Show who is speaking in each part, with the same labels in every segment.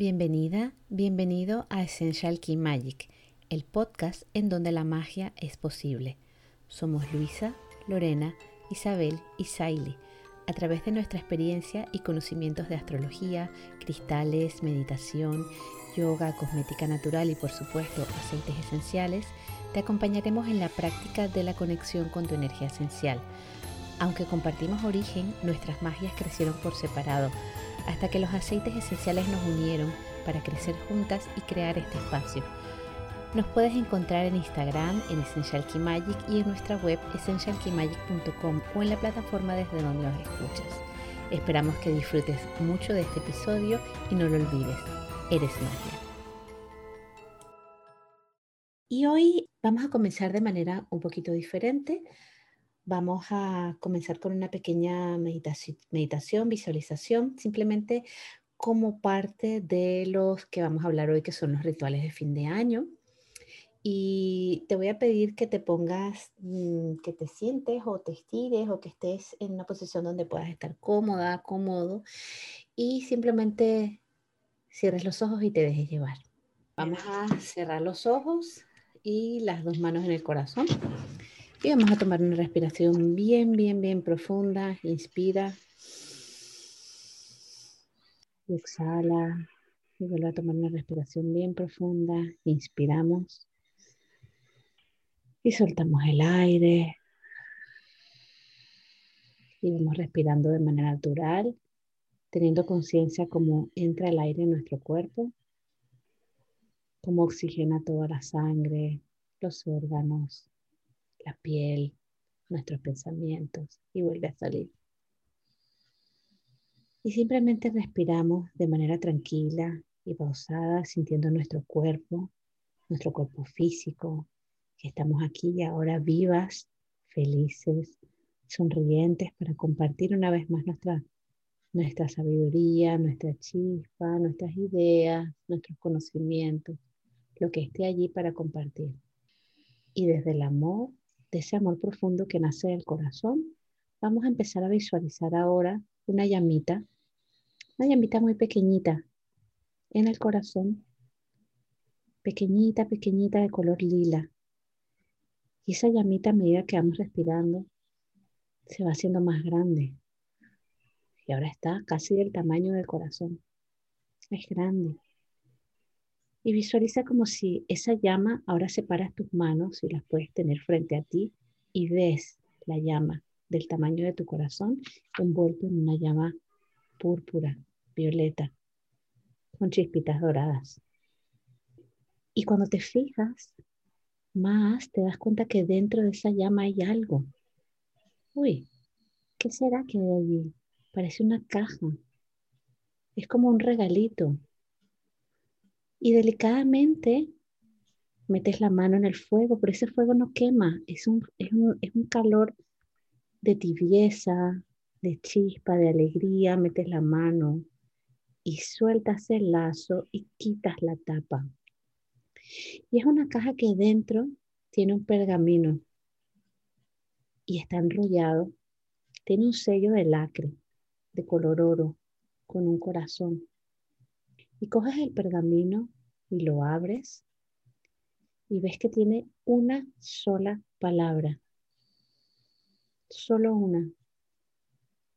Speaker 1: Bienvenida, bienvenido a Essential Key Magic, el podcast en donde la magia es posible. Somos Luisa, Lorena, Isabel y Saili. A través de nuestra experiencia y conocimientos de astrología, cristales, meditación, yoga, cosmética natural y por supuesto aceites esenciales, te acompañaremos en la práctica de la conexión con tu energía esencial. Aunque compartimos origen, nuestras magias crecieron por separado hasta que los aceites esenciales nos unieron para crecer juntas y crear este espacio. Nos puedes encontrar en Instagram en Essential Key Magic y en nuestra web essentialkeymagic.com o en la plataforma desde donde nos escuchas. Esperamos que disfrutes mucho de este episodio y no lo olvides, eres magia. Y hoy vamos a comenzar de manera un poquito diferente. Vamos a comenzar con una pequeña meditación, visualización, simplemente como parte de los que vamos a hablar hoy, que son los rituales de fin de año. Y te voy a pedir que te pongas, mm, que te sientes o te estires o que estés en una posición donde puedas estar cómoda, cómodo y simplemente cierres los ojos y te dejes llevar. Vamos a cerrar los ojos y las dos manos en el corazón. Y vamos a tomar una respiración bien, bien, bien profunda. Inspira. Exhala. Y vuelve a tomar una respiración bien profunda. Inspiramos. Y soltamos el aire. Y vamos respirando de manera natural, teniendo conciencia cómo entra el aire en nuestro cuerpo, cómo oxigena toda la sangre, los órganos, la piel, nuestros pensamientos y vuelve a salir. Y simplemente respiramos de manera tranquila y pausada, sintiendo nuestro cuerpo, nuestro cuerpo físico, que estamos aquí y ahora vivas, felices, sonrientes para compartir una vez más nuestra, nuestra sabiduría, nuestra chispa, nuestras ideas, nuestros conocimientos, lo que esté allí para compartir. Y desde el amor de ese amor profundo que nace del corazón, vamos a empezar a visualizar ahora una llamita, una llamita muy pequeñita en el corazón, pequeñita, pequeñita de color lila. Y esa llamita a medida que vamos respirando se va haciendo más grande. Y ahora está casi del tamaño del corazón. Es grande. Y visualiza como si esa llama ahora separas tus manos y las puedes tener frente a ti y ves la llama del tamaño de tu corazón envuelto en una llama púrpura, violeta, con chispitas doradas. Y cuando te fijas más, te das cuenta que dentro de esa llama hay algo. Uy, ¿qué será que hay allí? Parece una caja. Es como un regalito, y delicadamente metes la mano en el fuego, pero ese fuego no quema, es un, es un, calor de tibieza, de chispa, de alegría, metes la mano y sueltas el lazo y quitas la tapa. Y es una caja que dentro tiene un pergamino y está enrollado. Tiene un sello de lacre, de color oro, con un corazón. Y coges el pergamino y lo abres y ves que tiene una sola palabra. Solo una.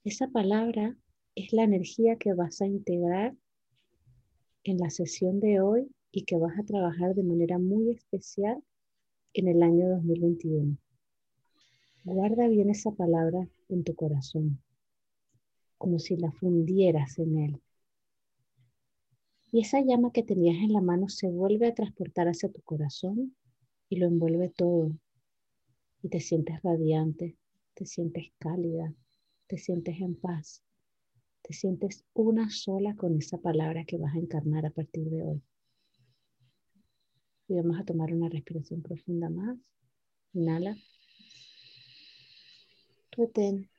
Speaker 1: Esa palabra es la energía que vas a integrar en la sesión de hoy y que vas a trabajar de manera muy especial en el año 2021. Guarda bien esa palabra en tu corazón, como si la fundieras en él. Y esa llama que tenías en la mano se vuelve a transportar hacia tu corazón y lo envuelve todo. Y te sientes radiante, te sientes cálida, te sientes en paz, te sientes una sola con esa palabra que vas a encarnar a partir de hoy. Y vamos a tomar una respiración profunda más. Inhala. Retén.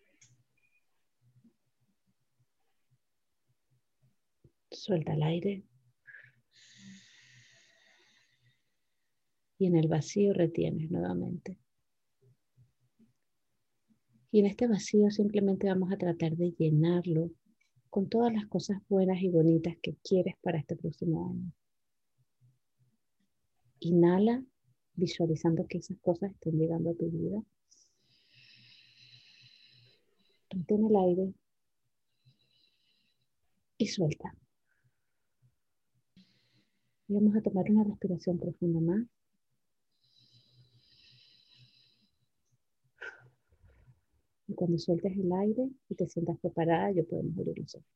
Speaker 1: Suelta el aire. Y en el vacío retienes nuevamente. Y en este vacío simplemente vamos a tratar de llenarlo con todas las cosas buenas y bonitas que quieres para este próximo año. Inhala visualizando que esas cosas estén llegando a tu vida. Retén el aire y suelta. Y vamos a tomar una respiración profunda más. Y cuando sueltes el aire y te sientas preparada, yo puedo abrir los ojos.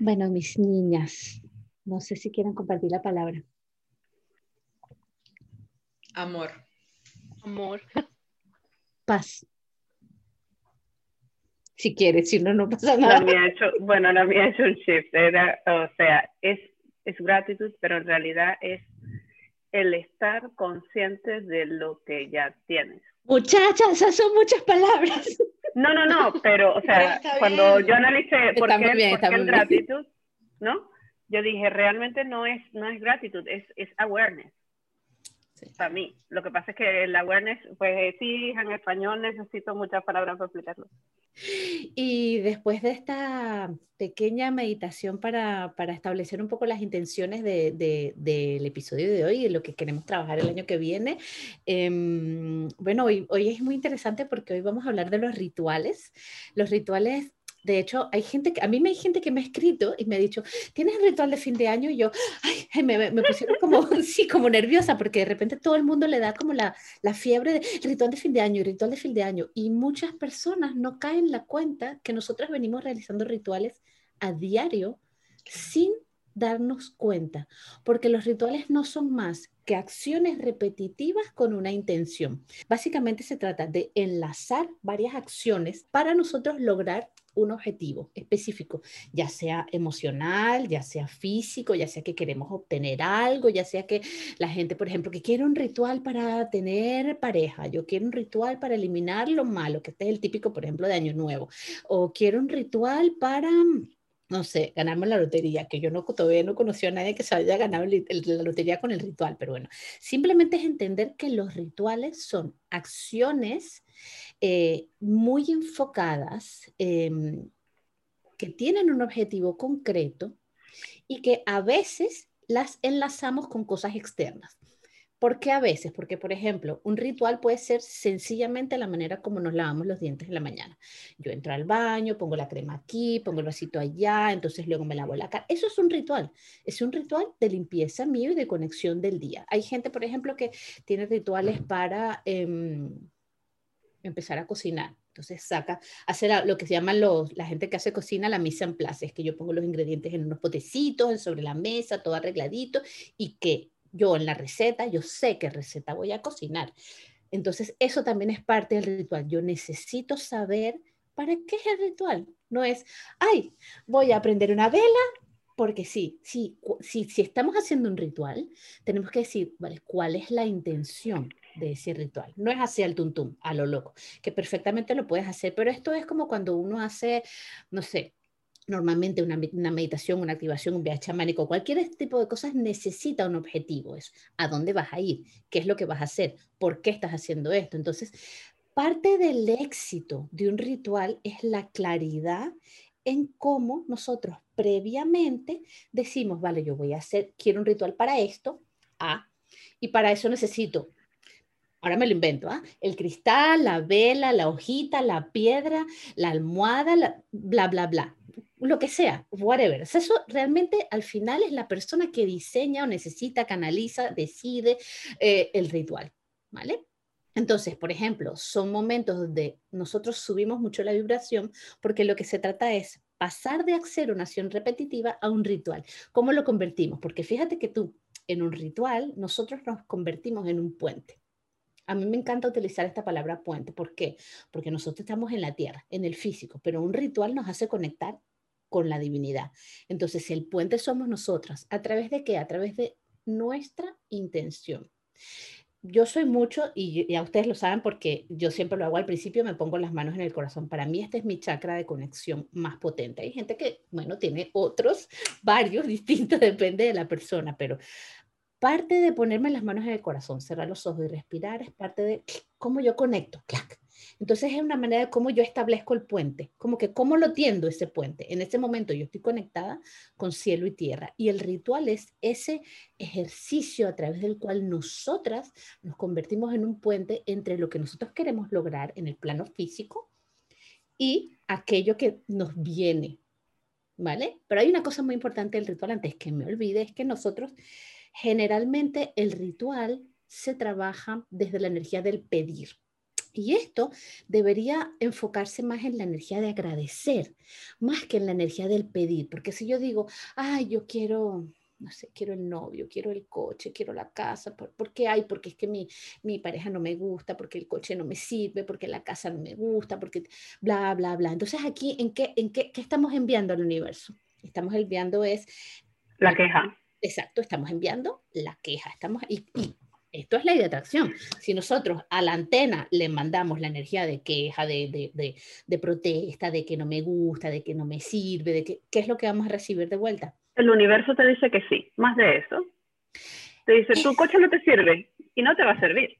Speaker 1: Bueno, mis niñas, no sé si quieren compartir la palabra.
Speaker 2: Amor.
Speaker 3: Amor.
Speaker 1: Paz. Si quieres, si no, no pasa nada.
Speaker 3: La hecho, bueno, la mía ha hecho un shift. Era, o sea, es, es gratitud, pero en realidad es el estar consciente de lo que ya tienes.
Speaker 1: Muchachas, esas son muchas palabras.
Speaker 3: No, no, no, pero, o sea, cuando yo analicé por qué, el gratitud, ¿no? Yo dije, realmente no es, no es gratitud, es, es awareness. Para mí. Lo que pasa es que el awareness, pues sí, en español necesito muchas palabras para explicarlo.
Speaker 1: Y después de esta pequeña meditación para, para establecer un poco las intenciones del de, del episodio de hoy y lo que queremos trabajar el año que viene, em, bueno, hoy, hoy es muy interesante porque hoy vamos a hablar de los rituales. Los rituales de hecho, hay gente que, a mí me hay gente que me ha escrito y me ha dicho, ¿tienes ritual de fin de año? Y yo, ay, me, me pusieron como, sí, como nerviosa, porque de repente todo el mundo le da como la, la fiebre de ritual de fin de año, ritual de fin de año. Y muchas personas no caen en la cuenta que nosotros venimos realizando rituales a diario sin darnos cuenta, porque los rituales no son más que acciones repetitivas con una intención. Básicamente se trata de enlazar varias acciones para nosotros lograr un objetivo específico, ya sea emocional, ya sea físico, ya sea que queremos obtener algo, ya sea que la gente, por ejemplo, que quiere un ritual para tener pareja, yo quiero un ritual para eliminar lo malo, que este es el típico, por ejemplo, de Año Nuevo, o quiero un ritual para no sé, ganarme la lotería, que yo no, todavía no conocí a nadie que se haya ganado la lotería con el ritual, pero bueno, simplemente es entender que los rituales son acciones eh, muy enfocadas, em, que tienen un objetivo concreto y que a veces las enlazamos con cosas externas. ¿Por qué a veces? Porque, por ejemplo, un ritual puede ser sencillamente la manera como nos lavamos los dientes en la mañana. Yo entro al baño, pongo la crema aquí, pongo el vasito allá, entonces luego me lavo la cara. Eso es un ritual. Es un ritual de limpieza mío y de conexión del día. Hay gente, por ejemplo, que tiene rituales para em, empezar a cocinar. Entonces saca, hace lo que se llama los, la gente que hace cocina, la mise en place, es que yo pongo los ingredientes en unos potecitos, sobre la mesa, todo arregladito, y que yo en la receta, yo sé qué receta voy a cocinar. Entonces, eso también es parte del ritual. Yo necesito saber para qué es el ritual. No es, ay, voy a prender una vela, porque sí, sí, sí, si estamos haciendo un ritual, tenemos que decir, vale, ¿cuál es la intención de ese ritual? No es hacer el tuntum, a lo loco, que perfectamente lo puedes hacer, pero esto es como cuando uno hace, no sé, normalmente una, meditación, una activación, un viaje chamánico, cualquier tipo de cosas necesita un objetivo. Es a dónde vas a ir, qué es lo que vas a hacer, por qué estás haciendo esto. Entonces, parte del éxito de un ritual es la claridad en cómo nosotros previamente decimos, vale, yo voy a hacer, quiero un ritual para esto, A, y para eso necesito ahora me lo invento, ¿ah? el cristal, la vela, la hojita, la piedra, la almohada, bla, bla, bla lo que sea, whatever. eso realmente al final es la persona que diseña o necesita, canaliza, decide eh, el ritual, ¿vale? Entonces, por ejemplo, son momentos donde nosotros subimos mucho la vibración porque lo que se trata es pasar de hacer una acción repetitiva a un ritual. ¿Cómo lo convertimos? Porque fíjate que tú, en un ritual, nosotros nos convertimos en un puente. A mí me encanta utilizar esta palabra puente. ¿Por qué? Porque nosotros estamos en la tierra, en el físico, pero un ritual nos hace conectar con la divinidad. Entonces, el puente somos nosotras. ¿A través de qué? A través de nuestra intención. Yo soy mucho, y ya ustedes lo saben porque yo siempre lo hago al principio, me pongo las manos en el corazón. Para mí este es mi chakra de conexión más potente. Hay gente que, bueno, tiene otros, varios distintos, depende de la persona, pero parte de ponerme las manos en el corazón, cerrar los ojos y respirar es parte de cómo yo conecto. Entonces es una manera de cómo yo establezco el puente, como que cómo lo tiendo ese puente. En ese momento yo estoy conectada con cielo y tierra y el ritual es ese ejercicio a través del cual nosotras nos convertimos en un puente entre lo que nosotros queremos lograr en el plano físico y aquello que nos viene, ¿vale? Pero hay una cosa muy importante del ritual antes que me olvide, es que nosotros generalmente el ritual se trabaja desde la energía del pedir. Y esto debería enfocarse más en la energía de agradecer, más que en la energía del pedir, porque si yo digo, ay, yo quiero, no sé, quiero el novio, quiero el coche, quiero la casa, ¿por, qué hay? Porque es que mi, mi, pareja no me gusta, porque el coche no me sirve, porque la casa no me gusta, porque bla, bla, bla. Entonces aquí, ¿en qué, en qué, qué estamos enviando al universo? Estamos enviando es...
Speaker 3: La queja.
Speaker 1: Exacto, estamos enviando la queja. Estamos, y, y esto es ley de atracción. Si nosotros a la antena le mandamos la energía de queja, de, de, de, protesta, de que no me gusta, de que no me sirve, de que, ¿qué es lo que vamos a recibir de vuelta?
Speaker 3: El universo te dice que sí, más de eso. Te dice, tu coche no te sirve y no te va a servir.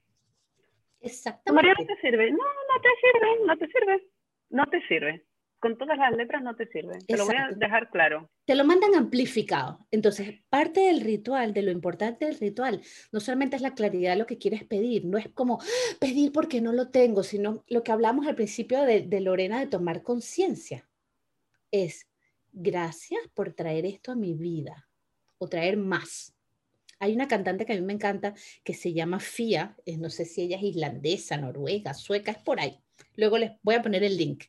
Speaker 1: Exactamente.
Speaker 3: María no te sirve. No, no te sirve, no te sirve. No te sirve con todas las letras no te sirve. Te lo voy a dejar claro.
Speaker 1: Te lo mandan amplificado. Entonces, parte del ritual, de lo importante del ritual, no solamente es la claridad de lo que quieres pedir, no es como ¡Ah! pedir porque no lo tengo, sino lo que hablamos al principio de, de Lorena de tomar conciencia. Es gracias por traer esto a mi vida o traer más. Hay una cantante que a mí me encanta que se llama Fia, no sé si ella es islandesa, noruega, sueca, es por ahí. Luego les voy a poner el link.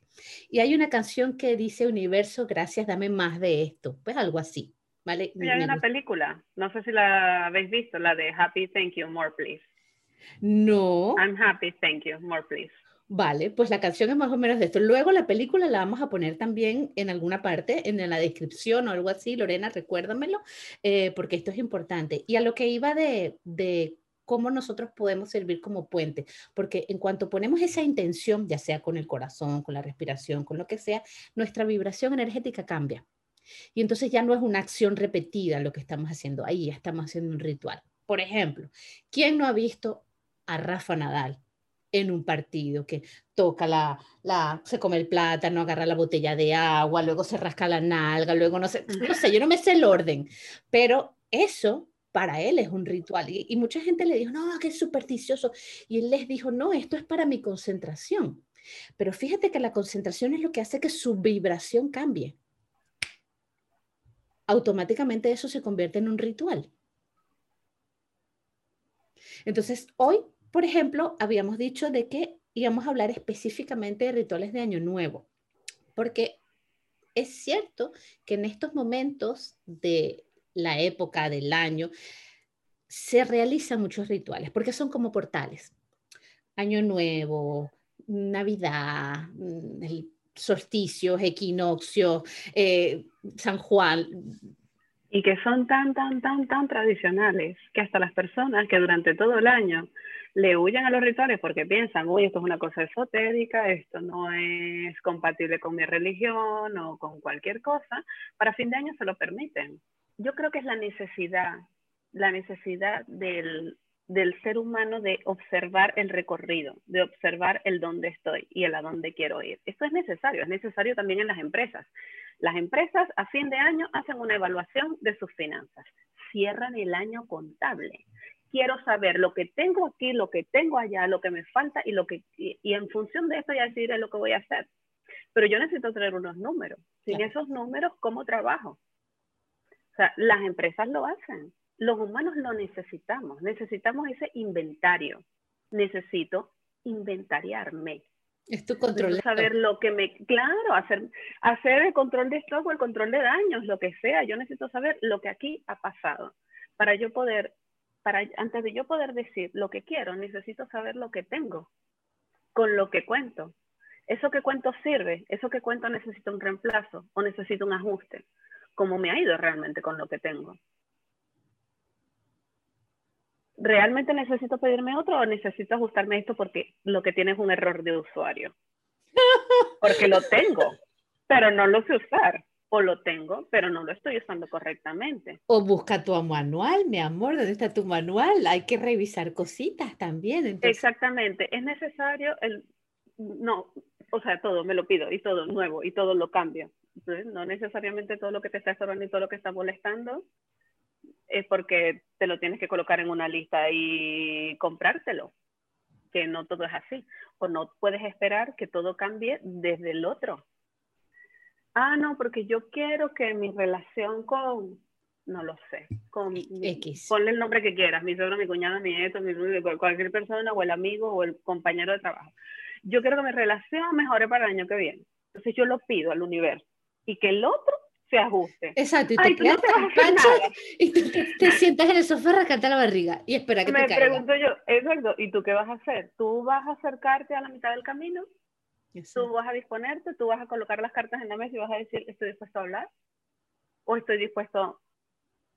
Speaker 1: Y hay una canción que dice Universo, gracias, dame más de esto. Pues algo así. ¿vale?
Speaker 3: hay una película, no sé si la habéis visto, la de Happy, Thank You, More Please.
Speaker 1: No.
Speaker 3: I'm happy, thank you, more please.
Speaker 1: Vale, pues la canción es más o menos de esto. Luego la película la vamos a poner también en alguna parte, en la descripción o algo así. Lorena, recuérdamelo, eh, porque esto es importante. Y a lo que iba de, de cómo nosotros podemos servir como puente, porque en cuanto ponemos esa intención, ya sea con el corazón, con la respiración, con lo que sea, nuestra vibración energética cambia. Y entonces ya no es una acción repetida lo que estamos haciendo ahí, ya estamos haciendo un ritual. Por ejemplo, ¿quién no ha visto a Rafa Nadal en un partido que toca la, la, se come el plátano, agarra la botella de agua, luego se rasca la nalga, luego no sé, no sé, yo no me sé el orden, pero eso para él es un ritual. Y, mucha gente le dijo, no, que es supersticioso. Y él les dijo, no, esto es para mi concentración. Pero fíjate que la concentración es lo que hace que su vibración cambie. Automáticamente eso se convierte en un ritual. Entonces, hoy, por ejemplo, habíamos dicho de que íbamos a hablar específicamente de rituales de Año Nuevo, porque es cierto que en estos momentos de la época del año, se realizan muchos rituales, porque son como portales. Año Nuevo, Navidad, mm, el solsticio, equinoccio, eh, San Juan.
Speaker 3: Y que son tan, tan, tan, tan tradicionales que hasta las personas que durante todo el año le huyen a los rituales porque piensan, uy, esto es una cosa esotérica, esto no es compatible con mi religión o con cualquier cosa, para fin de año se lo permiten yo creo que es la necesidad, la necesidad del, ser humano de observar el recorrido, de observar el dónde estoy y el a dónde quiero ir. Esto es necesario, es necesario también en las empresas. Las empresas a fin de año hacen una evaluación de sus finanzas, cierran el año contable. Quiero saber lo que tengo aquí, lo que tengo allá, lo que me falta y lo que y, en función de eso ya decidiré lo que voy a hacer. Pero yo necesito tener unos números. Sin esos números, ¿cómo trabajo? O sea, las empresas lo hacen. Los humanos lo necesitamos. Necesitamos ese inventario. Necesito inventariarme.
Speaker 1: Es tu control.
Speaker 3: Saber lo que me, claro, hacer, hacer el control de stock o el control de daños, lo que sea. Yo necesito saber lo que aquí ha pasado. Para yo poder, antes de yo poder decir lo que quiero, necesito saber lo que tengo, con lo que cuento. Eso que cuento sirve, eso que cuento necesita un reemplazo o necesito un ajuste cómo me ha ido realmente con lo que tengo. ¿Realmente necesito pedirme otro o necesito ajustarme esto porque lo que tiene es un error de usuario? Porque lo tengo, pero no lo sé usar. O lo tengo, pero no lo estoy usando correctamente.
Speaker 1: O busca tu manual, mi amor, ¿dónde está tu manual? Hay que revisar cositas también.
Speaker 3: Exactamente, es necesario el no, o sea, todo me lo pido y todo nuevo y todo lo cambio. Entonces, no necesariamente todo lo que te está estorbando y todo lo que está molestando es porque te lo tienes que colocar en una lista y comprártelo, que no todo es así. O no puedes esperar que todo cambie desde el otro. Ah, no, porque yo quiero que mi relación con, no lo sé, con X. Ponle el nombre que quieras, mi suegro, mi cuñada, mi nieto, mi, cualquier persona, o el amigo, o el compañero de trabajo. Yo quiero que mi relación mejore para el año que viene. Entonces yo lo pido al universo y que el otro se ajuste.
Speaker 1: Exacto, y te quedas y te, sientas en el sofá a la barriga y espera que
Speaker 3: Me
Speaker 1: te
Speaker 3: caiga. pregunto yo, exacto, ¿y tú qué vas a hacer? ¿Tú vas a acercarte a la mitad del camino? ¿Tú vas a disponerte? ¿Tú vas a colocar las cartas en la mesa y vas a decir, estoy dispuesto a hablar? ¿O estoy dispuesto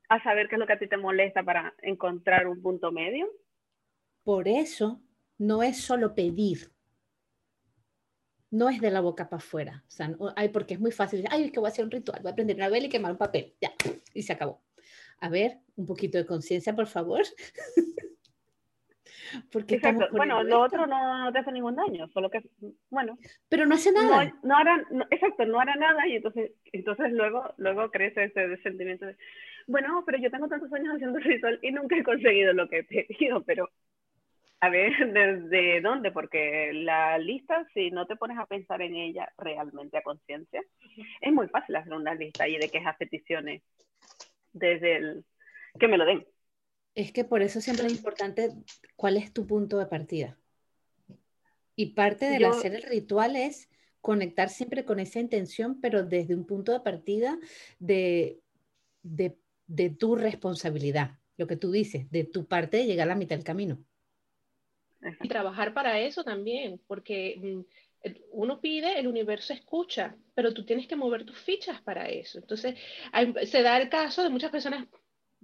Speaker 3: a saber qué es lo que a ti te molesta para encontrar un punto medio?
Speaker 1: Por eso no es solo pedir, no es de la boca para afuera. O sea, ay, porque es muy fácil. Ay, es que voy a hacer un ritual, voy a prender una vela y quemar un papel. Ya, y se acabó. A ver, un poquito de conciencia, por favor.
Speaker 3: porque bueno, lo otro no, te hace ningún daño, solo que, bueno.
Speaker 1: Pero no hace nada.
Speaker 3: No, hará, exacto, no hará nada y entonces, entonces luego, luego crece ese sentimiento de, bueno, pero yo tengo tantos años haciendo ritual y nunca he conseguido lo que he pedido, pero a ver, ¿desde dónde? Porque la lista, si no te pones a pensar en ella realmente a conciencia, es muy fácil hacer una lista y de quejas, peticiones, desde el que me lo den.
Speaker 1: Es que por eso siempre es importante cuál es tu punto de partida. Y parte de hacer el ritual es conectar siempre con esa intención, pero desde un punto de partida de, de, de tu responsabilidad, lo que tú dices, de tu parte de llegar a la mitad del camino.
Speaker 2: Y trabajar para eso también, porque mm, uno pide, el universo escucha, pero tú tienes que mover tus fichas para eso. Entonces, se da el caso de muchas personas,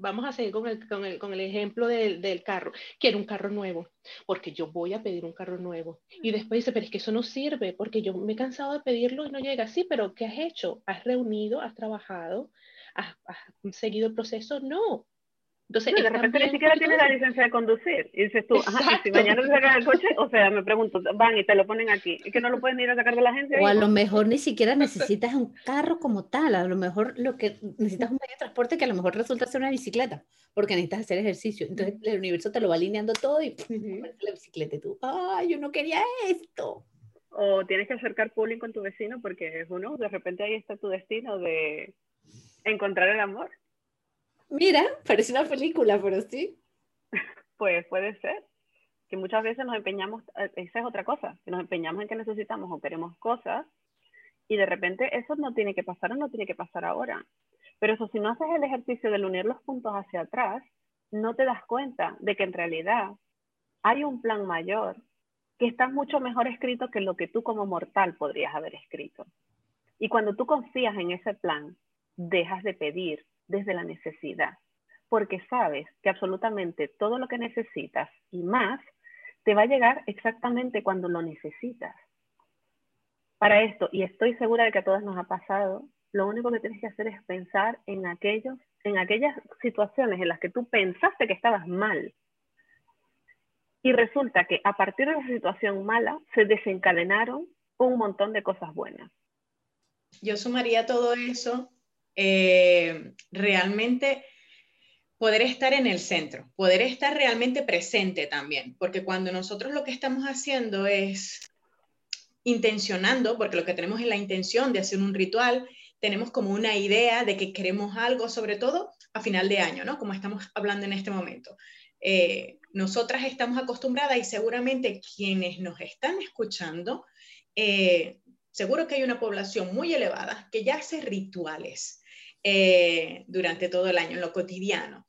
Speaker 2: vamos a seguir con el, con el, con el ejemplo del, del, carro, quiero un carro nuevo, porque yo voy a pedir un carro nuevo. Y después dice, pero es que eso no sirve, porque yo me he cansado de pedirlo y no llega. Sí, pero ¿qué has hecho? ¿Has reunido? ¿Has trabajado? ¿Has, has seguido el proceso? No,
Speaker 3: entonces, de repente ni siquiera tienes la licencia de conducir. Y dices tú, ajá, si mañana te sacan el coche, o sea, me pregunto, van y te lo ponen aquí. Es que no lo pueden ir a sacar de la agencia.
Speaker 1: O a lo mejor ni siquiera necesitas un carro como tal. A lo mejor lo que necesitas un medio de transporte que a lo mejor resulta ser una bicicleta, porque necesitas hacer ejercicio. Entonces, el universo te lo va alineando todo y la bicicleta y tú, ay, yo no quería esto.
Speaker 3: O tienes que acercar pooling con tu vecino porque, uno, de repente ahí está tu destino de encontrar el amor.
Speaker 1: Mira, parece una película, pero sí.
Speaker 3: Pues puede ser. Que muchas veces nos empeñamos, eh, esa es otra cosa, que nos empeñamos en que necesitamos o queremos cosas y de repente eso no tiene que pasar o no tiene que pasar ahora. Pero eso, si no haces el ejercicio de unir los puntos hacia atrás, no te das cuenta de que en realidad hay un plan mayor que está mucho mejor escrito que lo que tú como mortal podrías haber escrito. Y cuando tú confías en ese plan, dejas de pedir, desde la necesidad, porque sabes que absolutamente todo lo que necesitas y más te va a llegar exactamente cuando lo necesitas. Para esto, y estoy segura de que a todos nos ha pasado, lo único que tienes que hacer es pensar en, aquellos, en aquellas situaciones en las que tú pensaste que estabas mal. Y resulta que a partir de esa situación mala se desencadenaron un montón de cosas buenas.
Speaker 4: Yo sumaría todo eso eh, realmente poder estar en el centro, poder estar realmente presente también, porque cuando nosotros lo que estamos haciendo es intencionando, porque lo que tenemos es la intención de hacer un ritual, tenemos como una idea de que queremos algo, sobre todo a final de año, ¿no? Como estamos hablando en este momento. Eh, nosotras estamos acostumbradas y seguramente quienes nos están escuchando, eh, seguro que hay una población muy elevada que ya hace rituales eh, durante todo el año, en lo cotidiano.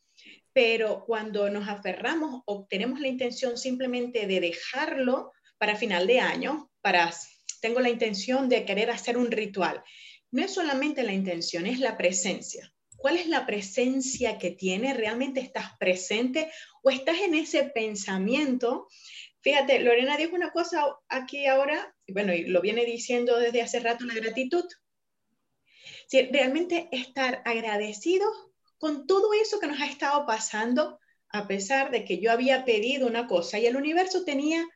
Speaker 4: Pero cuando nos aferramos o tenemos la intención simplemente de dejarlo para final de año, para, tengo la intención de querer hacer un ritual, no es solamente la intención, es la presencia. ¿Cuál es la presencia que tiene? ¿Realmente estás presente o estás en ese pensamiento? Fíjate, Lorena dijo una cosa aquí ahora, bueno, y lo viene diciendo desde hace rato, la gratitud realmente estar agradecidos con todo eso que nos ha estado pasando, a pesar de que yo había pedido una cosa y el universo tenía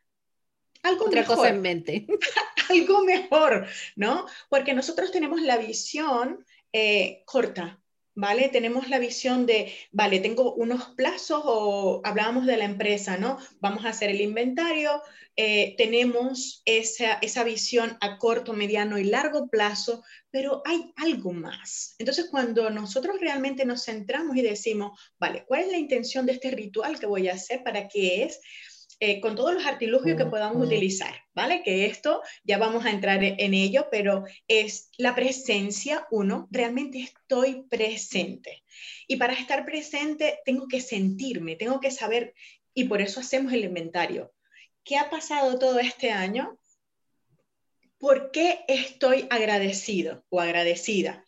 Speaker 4: algo
Speaker 1: Otra cosa en mente.
Speaker 4: algo mejor, ¿no? Porque nosotros tenemos la visión eh, corta, ¿vale? Tenemos la visión de, vale, tengo unos plazos o hablábamos de la empresa, ¿no? Vamos a hacer el inventario, eh, tenemos esa, esa visión a corto, mediano y largo plazo, pero hay algo más. Entonces, cuando nosotros realmente nos centramos y decimos, vale, ¿cuál es la intención de este ritual que voy a hacer? ¿Para qué es? Eh, con todos los artilugios que podamos utilizar, ¿vale? Que esto ya vamos a entrar e-, en ello, pero es la presencia, uno, realmente estoy presente. Y para estar presente tengo que sentirme, tengo que saber, y por eso hacemos el inventario. ¿Qué ha pasado todo este año? ¿Por qué estoy agradecido o agradecida?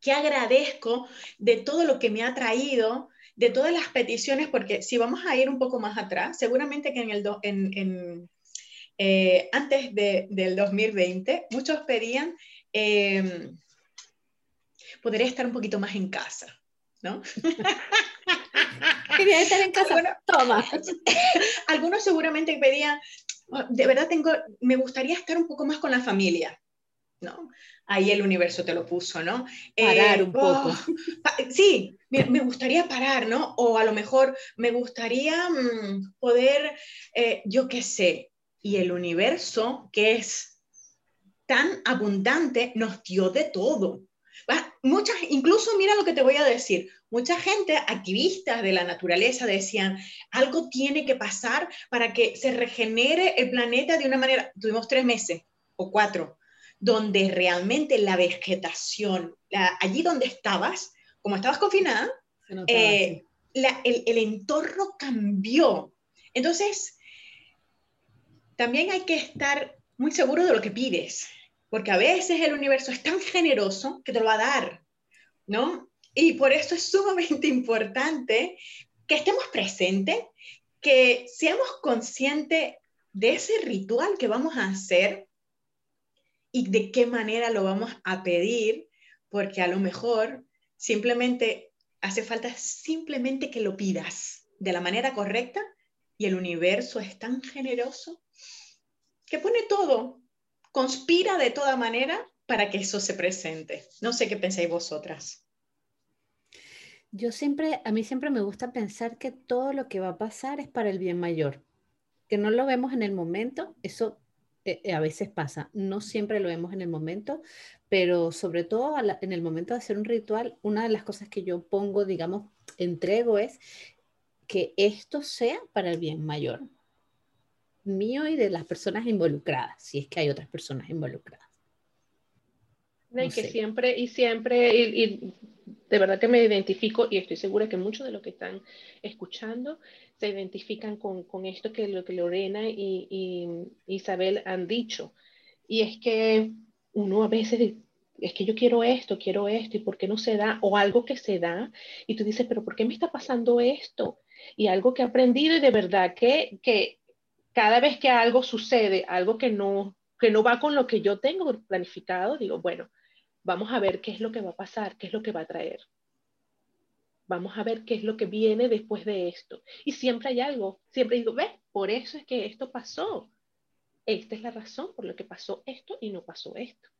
Speaker 4: ¿Qué agradezco de todo lo que me ha traído de todas las peticiones, porque si vamos a ir un poco más atrás, seguramente que en el en, eh, antes del 2020, muchos pedían eh, poder estar un poquito más en casa, ¿no?
Speaker 1: Quería estar en casa, algunos, toma.
Speaker 4: Algunos seguramente pedían, oh, de verdad tengo, me gustaría estar un poco más con la familia, ¿no? Ahí el universo te lo puso, ¿no?
Speaker 1: Parar eh, un poco. Oh,
Speaker 4: sí, me, gustaría parar, ¿no? O a lo mejor me gustaría mm, poder, eh, yo qué sé, y el universo, que es tan abundante, nos dio de todo. Muchas, incluso mira lo que te voy a decir, mucha gente, activistas de la naturaleza, decían, algo tiene que pasar para que se regenere el planeta de una manera, tuvimos tres meses o cuatro, donde realmente la vegetación, allí donde estabas, como estabas confinada, eh, el, entorno cambió. Entonces, también hay que estar muy seguro de lo que pides, porque a veces el universo es tan generoso que te lo va a dar, ¿no? Y por eso es sumamente importante que estemos presentes, que seamos conscientes de ese ritual que vamos a hacer y de qué manera lo vamos a pedir, porque a lo mejor Simplemente hace falta simplemente que lo pidas de la manera correcta y el universo es tan generoso que pone todo, conspira de toda manera para que eso se presente. No sé qué pensáis vosotras.
Speaker 1: Yo siempre, a mí siempre me gusta pensar que todo lo que va a pasar es para el bien mayor, que no lo vemos en el momento, eso eh, a veces pasa, no siempre lo vemos en el momento, pero sobre todo en el momento de hacer un ritual, una de las cosas que yo pongo, digamos, entrego es que esto sea para el bien mayor mío y de las personas involucradas, si es que hay otras personas involucradas.
Speaker 2: y que siempre, y siempre, y, de verdad que me identifico y estoy segura que muchos de los que están escuchando se identifican con, con esto que lo que Lorena y, y, Isabel han dicho. Y es que uno a veces es que yo quiero esto, quiero esto, y por qué no se da, o algo que se da, y tú dices, pero ¿por qué me está pasando esto? Y algo que he aprendido y de verdad que, que cada vez que algo sucede, algo que no, que no va con lo que yo tengo planificado, digo, bueno, vamos a ver qué es lo que va a pasar, qué es lo que va a traer. Vamos a ver qué es lo que viene después de esto. Y siempre hay algo, siempre digo, ve, por eso es que esto pasó. Esta es la razón por la que pasó esto y no pasó esto.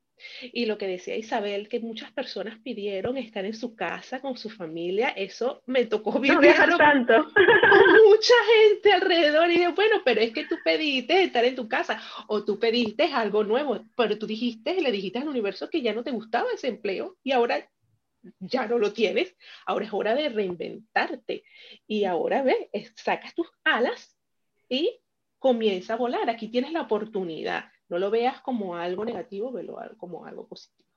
Speaker 2: Y lo que decía Isabel, que muchas personas pidieron estar en su casa con su familia, eso me tocó vivir
Speaker 3: tanto.
Speaker 2: con mucha gente alrededor. Y dije, bueno, pero es que tú pediste estar en tu casa o tú pediste algo nuevo, pero tú dijiste, le dijiste al universo que ya no te gustaba ese empleo y ahora ya no lo tienes. Ahora es hora de reinventarte. Y ahora ve, sacas tus alas y comienza a volar. Aquí tienes la oportunidad no lo veas como algo negativo, velo como algo positivo.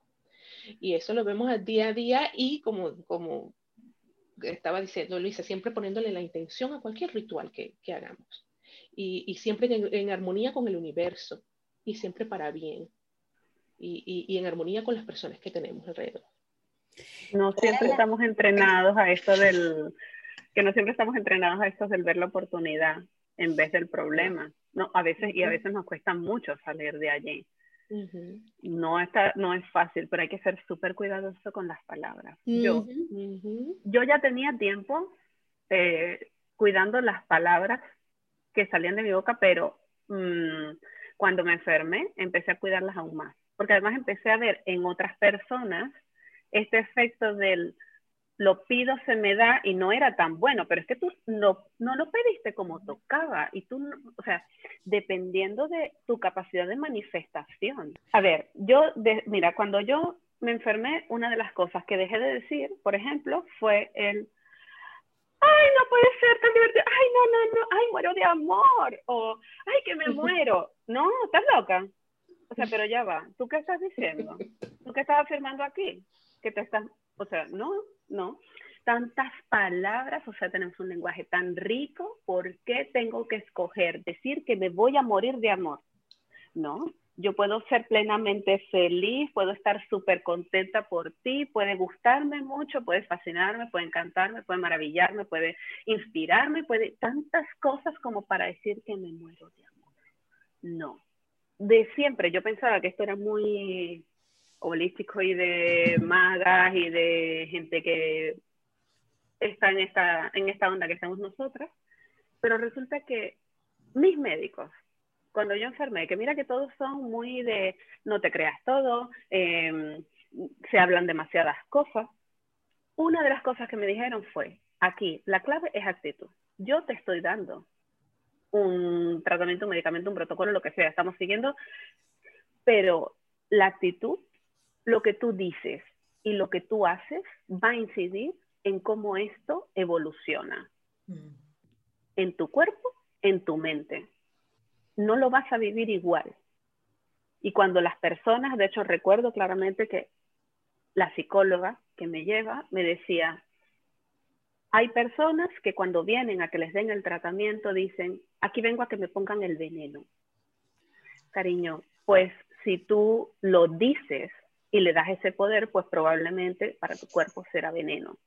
Speaker 2: Y eso lo vemos al día a día y como, como estaba diciendo Luisa, siempre poniéndole la intención a cualquier ritual que, que hagamos. Y, y siempre en, en, armonía con el universo y siempre para bien. Y, y, en armonía con las personas que tenemos alrededor.
Speaker 3: No siempre estamos entrenados a esto del, que no siempre estamos entrenados a esto del ver la oportunidad en vez del problema. No, a veces, y a veces nos cuesta mucho salir de allí. no, está, no es fácil, pero hay que ser súper cuidadoso con las palabras. yo, yo ya tenía tiempo eh, cuidando las palabras que salían de mi boca, pero mm, cuando me enfermé, empecé a cuidarlas aún más, porque además empecé a ver en otras personas este efecto del lo pido, se me da y no era tan bueno, pero es que tú no, no lo pediste como tocaba y tú, o sea, dependiendo de tu capacidad de manifestación. A ver, yo, mira, cuando yo me enfermé, una de las cosas que dejé de decir, por ejemplo, fue el, ay, no puede ser tan divertido, ay, no, no, no, ay, muero de amor, o, ay, que me muero. No, estás loca. O sea, pero ya va, ¿tú qué estás diciendo? ¿Tú qué estás afirmando aquí? Que te estás, o sea, no, no. Tantas palabras, o sea, tenemos un lenguaje tan rico, ¿por qué tengo que escoger decir que me voy a morir de amor? No, yo puedo ser plenamente feliz, puedo estar súper contenta por ti, puede gustarme mucho, puede fascinarme, puede encantarme, puede maravillarme, puede inspirarme, puede tantas cosas como para decir que me muero de amor. No. De siempre yo pensaba que esto era muy holístico y de magas y de gente que está en esta, en esta onda que estamos nosotras, pero resulta que mis médicos, cuando yo enfermé, que mira que todos son muy de no te creas todo, em, se hablan demasiadas cosas, una de las cosas que me dijeron fue, aquí, la clave es actitud. Yo te estoy dando un tratamiento, un medicamento, un protocolo, lo que sea, estamos siguiendo, pero la actitud lo que tú dices y lo que tú haces va a incidir en cómo esto evoluciona. En tu cuerpo, en tu mente. No lo vas a vivir igual. Y cuando las personas, de hecho recuerdo claramente que la psicóloga que me lleva me decía, hay personas que cuando vienen a que les den el tratamiento dicen, aquí vengo a que me pongan el veneno. Cariño, pues si tú lo dices y le das ese poder, pues probablemente para tu cuerpo será veneno.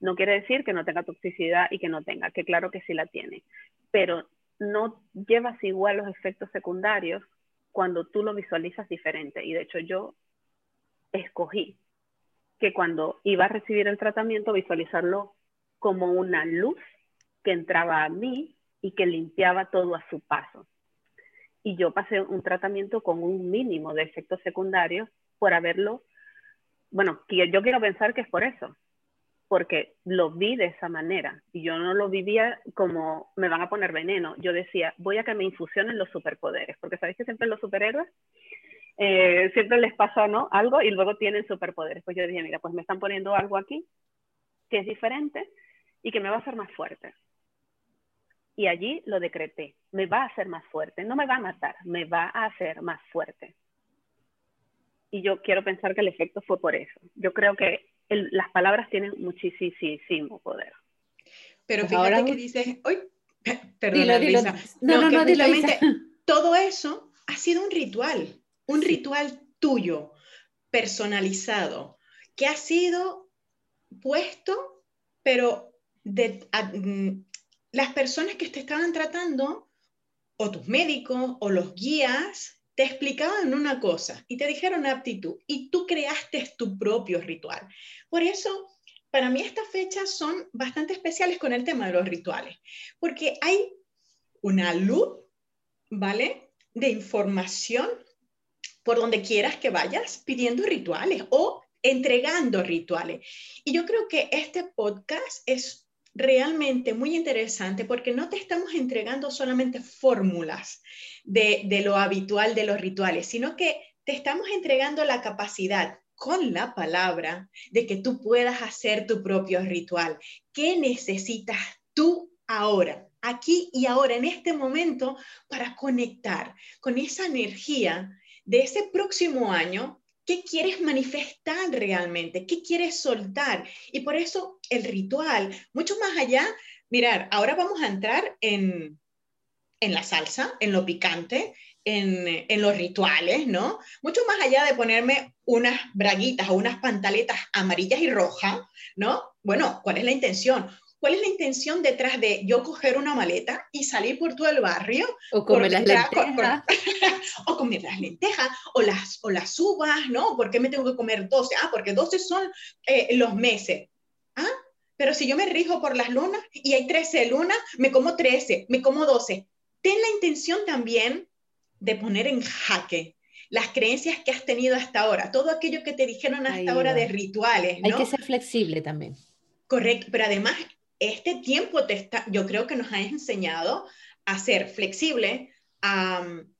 Speaker 3: No quiere decir que no tenga toxicidad y que no tenga, que claro que sí la tiene, pero no llevas igual los efectos secundarios cuando tú lo visualizas diferente. Y de hecho yo escogí que cuando iba a recibir el tratamiento, visualizarlo como una luz que entraba a mí y que limpiaba todo a su paso. Y yo pasé un tratamiento con un mínimo de efectos secundarios por haberlo, bueno, yo quiero pensar que es por eso, porque lo vi de esa manera y yo no lo vivía como me van a poner veneno. Yo decía, voy a que me infusionen los superpoderes, porque sabéis que siempre los superhéroes eh, siempre les pasa ¿no? algo y luego tienen superpoderes. Pues yo dije, mira, pues me están poniendo algo aquí que es diferente y que me va a hacer más fuerte. Y allí lo decreté, me va a hacer más fuerte, no me va a matar, me va a hacer más fuerte y yo quiero pensar que el efecto fue por eso. Yo creo que las palabras tienen muchísimo poder.
Speaker 4: Pero pues fíjate que dices, hoy, perdón, Lisa. No, no, no, todo eso ha sido un ritual, un ritual tuyo, personalizado, que ha sido puesto, pero de, mm, las personas que te estaban tratando, o tus médicos, o los guías, te explicaban una cosa y te dijeron aptitud y tú creaste tu propio ritual. Por eso, para mí estas fechas son bastante especiales con el tema de los rituales, porque hay una luz, ¿vale? De información por donde quieras que vayas pidiendo rituales o entregando rituales. Y yo creo que este podcast es realmente muy interesante porque no te estamos entregando solamente fórmulas de, de, lo habitual de los rituales, sino que te estamos entregando la capacidad con la palabra de que tú puedas hacer tu propio ritual. ¿Qué necesitas tú ahora? aquí y ahora, en este momento, para conectar con esa energía de ese próximo año ¿Qué quieres manifestar realmente? ¿Qué quieres soltar? Y por eso el ritual, mucho más allá, mirar, ahora vamos a entrar en, en la salsa, en lo picante, en, en, los rituales, ¿no? Mucho más allá de ponerme unas braguitas o unas pantaletas amarillas y rojas, ¿no? Bueno, ¿cuál es la intención? ¿Cuál es la intención detrás de yo coger una maleta y salir por todo el barrio?
Speaker 1: O comer las lentejas.
Speaker 4: o comer las lentejas, o las, o las uvas, ¿no? ¿Por qué me tengo que comer 12? Ah, porque 12 son eh, los meses. ¿Ah? Pero si yo me rijo por las lunas y hay 13 lunas, me como 13, me como 12. ten la intención también de poner en jaque las creencias que has tenido hasta ahora, todo aquello que te dijeron hasta ahora de rituales.
Speaker 1: Hay que ser flexible también.
Speaker 4: Correcto, pero además este tiempo te está, yo creo que nos ha enseñado a ser flexible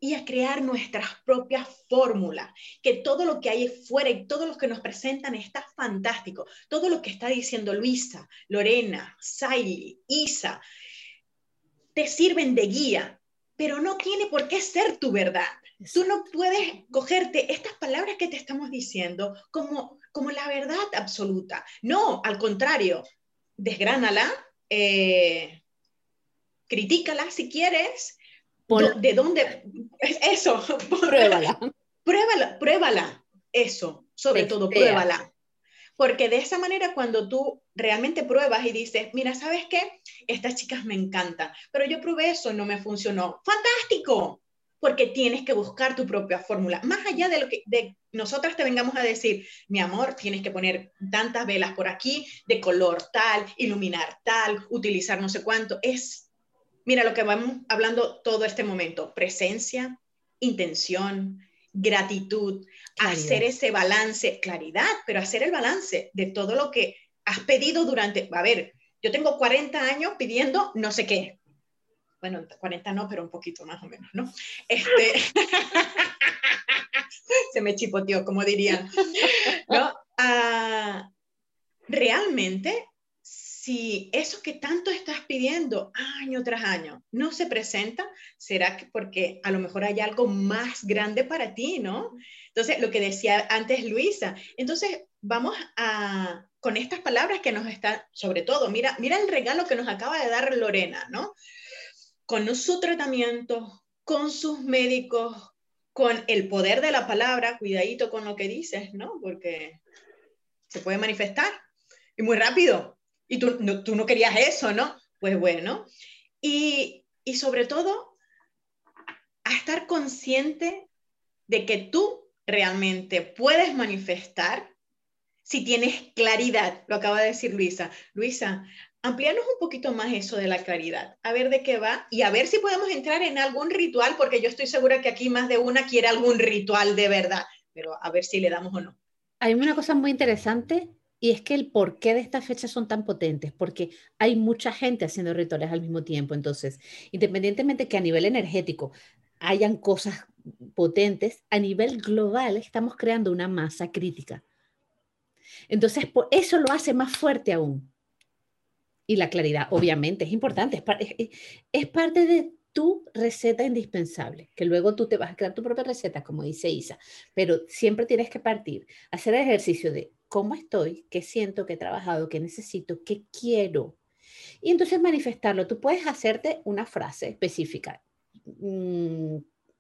Speaker 4: y a crear nuestras propias fórmulas, que todo lo que hay fuera y todo lo que nos presentan está fantástico. Todo lo que está diciendo Luisa, Lorena, Sai, Isa, te sirven de guía, pero no tiene por qué ser tu verdad. Tú no puedes cogerte estas palabras que te estamos diciendo como, como la verdad absoluta. No, al contrario, desgránala, eh, critícala si quieres, ¿De dónde? Eso.
Speaker 1: Pruébala.
Speaker 4: Pruébala, pruébala. Eso, sobre todo, pruébala. Porque de esa manera, cuando tú realmente pruebas y dices, mira, ¿sabes qué? Estas chicas me encantan, pero yo probé eso, no me funcionó. ¡Fantástico! Porque tienes que buscar tu propia fórmula. Más allá de lo que de nosotras te vengamos a decir, mi amor, tienes que poner tantas velas por aquí, de color tal, iluminar tal, utilizar no sé cuánto, es Mira lo que vamos hablando todo este momento, presencia, intención, gratitud, hacer ese balance, claridad, pero hacer el balance de todo lo que has pedido durante, a ver, yo tengo 40 años pidiendo no sé qué. Bueno, 40 no, pero un poquito más o menos, ¿no? Este, se me chipoteó, como dirían. ¿no? Ah, realmente si eso que tanto estás pidiendo año tras año no se presenta, será que porque a lo mejor hay algo más grande para ti, ¿no? Entonces, lo que decía antes Luisa, entonces vamos a, con estas palabras que nos están, sobre todo, mira, mira el regalo que nos acaba de dar Lorena, ¿no? Con su tratamiento, con sus médicos, con el poder de la palabra, cuidadito con lo que dices, ¿no? Porque se puede manifestar y muy rápido. Y tú no, querías eso, ¿no? Pues bueno. Y, y sobre todo, a estar consciente de que tú realmente puedes manifestar si tienes claridad, lo acaba de decir Luisa. Luisa, amplíanos un poquito más eso de la claridad, a ver de qué va y a ver si podemos entrar en algún ritual, porque yo estoy segura que aquí más de una quiere algún ritual de verdad, pero a ver si le damos o no.
Speaker 1: Hay una cosa muy interesante y es que el porqué de estas fechas son tan potentes, porque hay mucha gente haciendo rituales al mismo tiempo. Entonces, independientemente que a nivel energético hayan cosas potentes, a nivel global estamos creando una masa crítica. Entonces, por eso lo hace más fuerte aún. Y la claridad, obviamente, es importante, es, parte de tu receta indispensable, que luego tú te vas a crear tu propia receta, como dice Isa, pero siempre tienes que partir, hacer el ejercicio de cómo estoy, qué siento, qué he trabajado, qué necesito, qué quiero. Y entonces manifestarlo. Tú puedes hacerte una frase específica. Mm,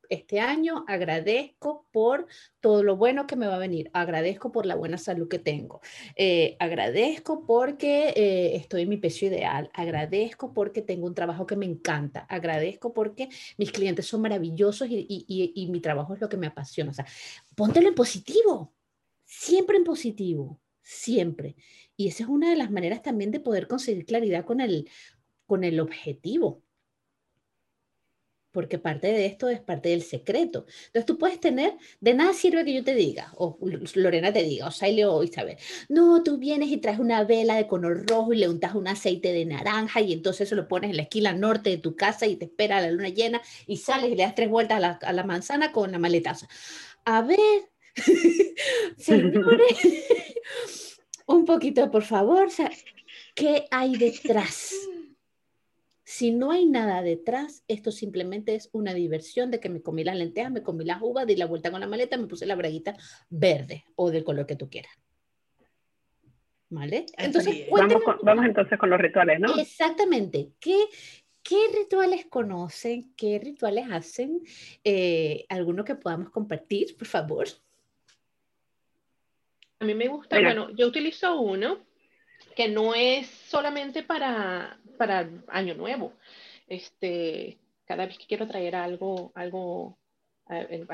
Speaker 1: este año agradezco por todo lo bueno que me va a venir, agradezco por la buena salud que tengo, eh, agradezco porque eh, estoy en mi peso ideal, agradezco porque tengo un trabajo que me encanta, agradezco porque mis clientes son maravillosos y, mi trabajo es lo que me apasiona. O sea, póntelo en positivo, siempre en positivo, siempre. Y esa es una de las maneras también de poder conseguir claridad con el, con el objetivo. Porque parte de esto es parte del secreto. Entonces tú puedes tener, de nada sirve que yo te diga, o Lorena te diga, o Saile o Isabel, no, tú vienes y traes una vela de color rojo y le untas un aceite de naranja y entonces eso lo pones en la esquina norte de tu casa y te espera la luna llena y sales y le das tres vueltas a la, a la manzana con la maletaza. A ver, Señores, un poquito, por favor. ¿Qué hay detrás? Si no hay nada detrás, esto simplemente es una diversión de que me comí las lentejas, me comí las uvas, di la vuelta con la maleta, me puse la braguita verde o del color que tú quieras. ¿Vale?
Speaker 3: Entonces, vamos, vamos, entonces con los rituales, ¿no?
Speaker 1: Exactamente. ¿Qué, qué rituales conocen? ¿Qué rituales hacen? Eh, ¿Alguno que podamos compartir, por favor?
Speaker 2: A mí me gusta, bueno, yo utilizo uno que no es solamente para, para Año Nuevo. Este, cada vez que quiero traer algo, algo eh,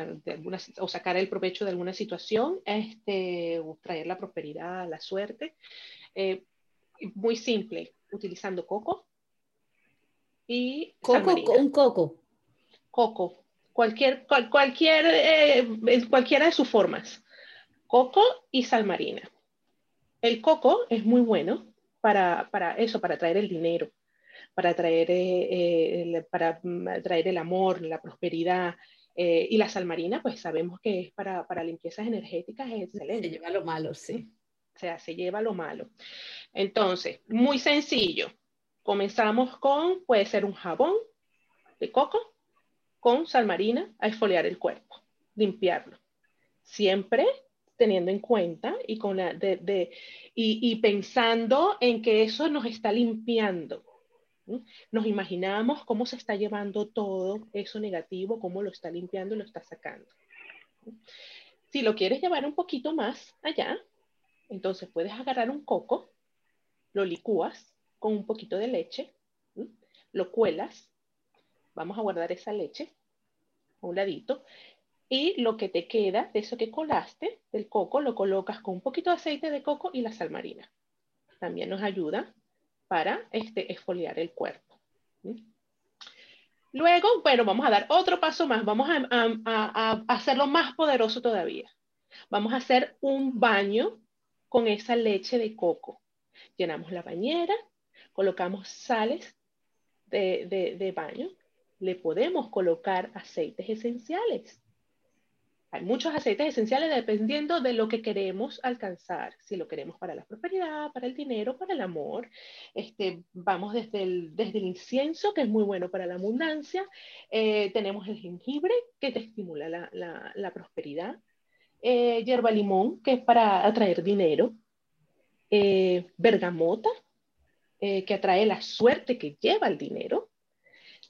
Speaker 2: o sacar el provecho de alguna situación, este, o traer la prosperidad, la suerte. Eh, muy simple, utilizando coco y
Speaker 1: coco, un coco.
Speaker 2: coco, cualquier, cualquier, eh, cualquiera de sus formas, coco y sal marina. El coco es muy bueno para, para eso, para traer el dinero, para traer, eh, el, para mm, traer el amor, la prosperidad. Eh, y la sal marina, pues sabemos que es para, para limpiezas energéticas, es excelente.
Speaker 1: Se lleva lo malo, sí.
Speaker 2: O sea, se lleva lo malo. Entonces, muy sencillo. Comenzamos con, puede ser un jabón de coco con sal marina a exfoliar el cuerpo, limpiarlo. Siempre teniendo en cuenta y, con la de, y, pensando en que eso nos está limpiando. Nos imaginamos cómo se está llevando todo eso negativo, cómo lo está limpiando y lo está sacando. Si lo quieres llevar un poquito más allá, entonces puedes agarrar un coco, lo licúas con un poquito de leche, lo cuelas, vamos a guardar esa leche a un ladito, y lo que te queda de eso que colaste, del coco, lo colocas con un poquito de aceite de coco y la sal marina. También nos ayuda para este, exfoliar el cuerpo. Luego, bueno, vamos a dar otro paso más. Vamos a, a, hacerlo más poderoso todavía. Vamos a hacer un baño con esa leche de coco. Llenamos la bañera, colocamos sales de, de, de baño, le podemos colocar aceites esenciales hay muchos aceites esenciales dependiendo de lo que queremos alcanzar. Si lo queremos para la prosperidad, para el dinero, para el amor. Este, vamos desde el, desde el incienso, que es muy bueno para la abundancia. Eh, tenemos el jengibre, que te estimula la, la, prosperidad. Eh, hierba limón, que es para atraer dinero. Eh, bergamota, que atrae la suerte que lleva el dinero.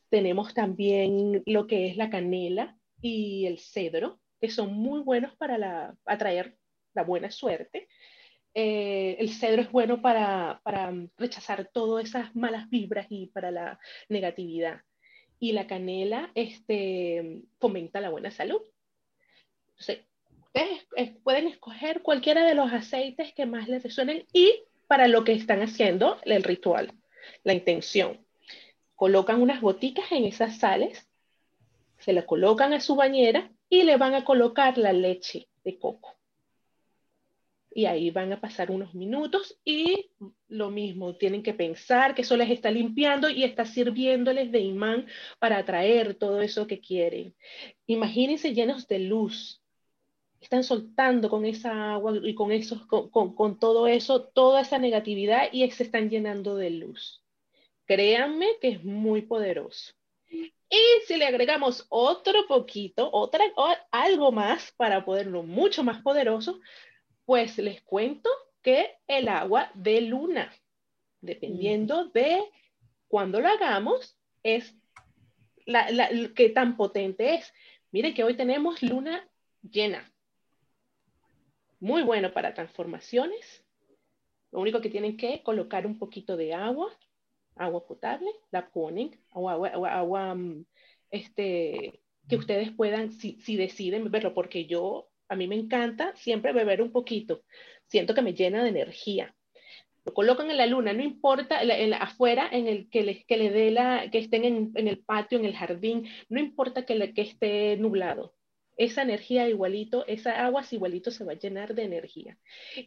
Speaker 2: Tenemos también lo que es la canela y el cedro, que son muy buenos para atraer la buena suerte. Eh, el cedro es bueno para, rechazar todas esas malas vibras y para la negatividad. Y la canela este, fomenta la buena salud. ustedes pueden escoger cualquiera de los aceites que más les resuenen y para lo que están haciendo el ritual, la intención. Colocan unas goticas en esas sales, se las colocan a su bañera y le van a colocar la leche de coco. Y ahí van a pasar unos minutos y lo mismo, tienen que pensar que eso les está limpiando y está sirviéndoles de imán para atraer todo eso que quieren. Imagínense llenos de luz. Están soltando con esa agua y con, eso, con, con todo eso, toda esa negatividad y se están llenando de luz. Créanme que es muy poderoso. Y si le agregamos otro poquito, otra, algo más para poderlo mucho más poderoso, pues les cuento que el agua de luna, dependiendo de cuando lo hagamos, es la, la, qué tan potente es. Miren que hoy tenemos luna llena. Muy bueno para transformaciones. Lo único que tienen que colocar un poquito de agua agua potable, la ponen, agua, agua, agua mm, este, que ustedes puedan, si, si, deciden beberlo, porque yo, a mí me encanta siempre beber un poquito, siento que me llena de energía. Lo colocan en la luna, no importa, en afuera, en el que les que le dé la, que estén en, en, el patio, en el jardín, no importa que, le, que esté nublado, esa energía igualito, esa agua igualito se va a llenar de energía.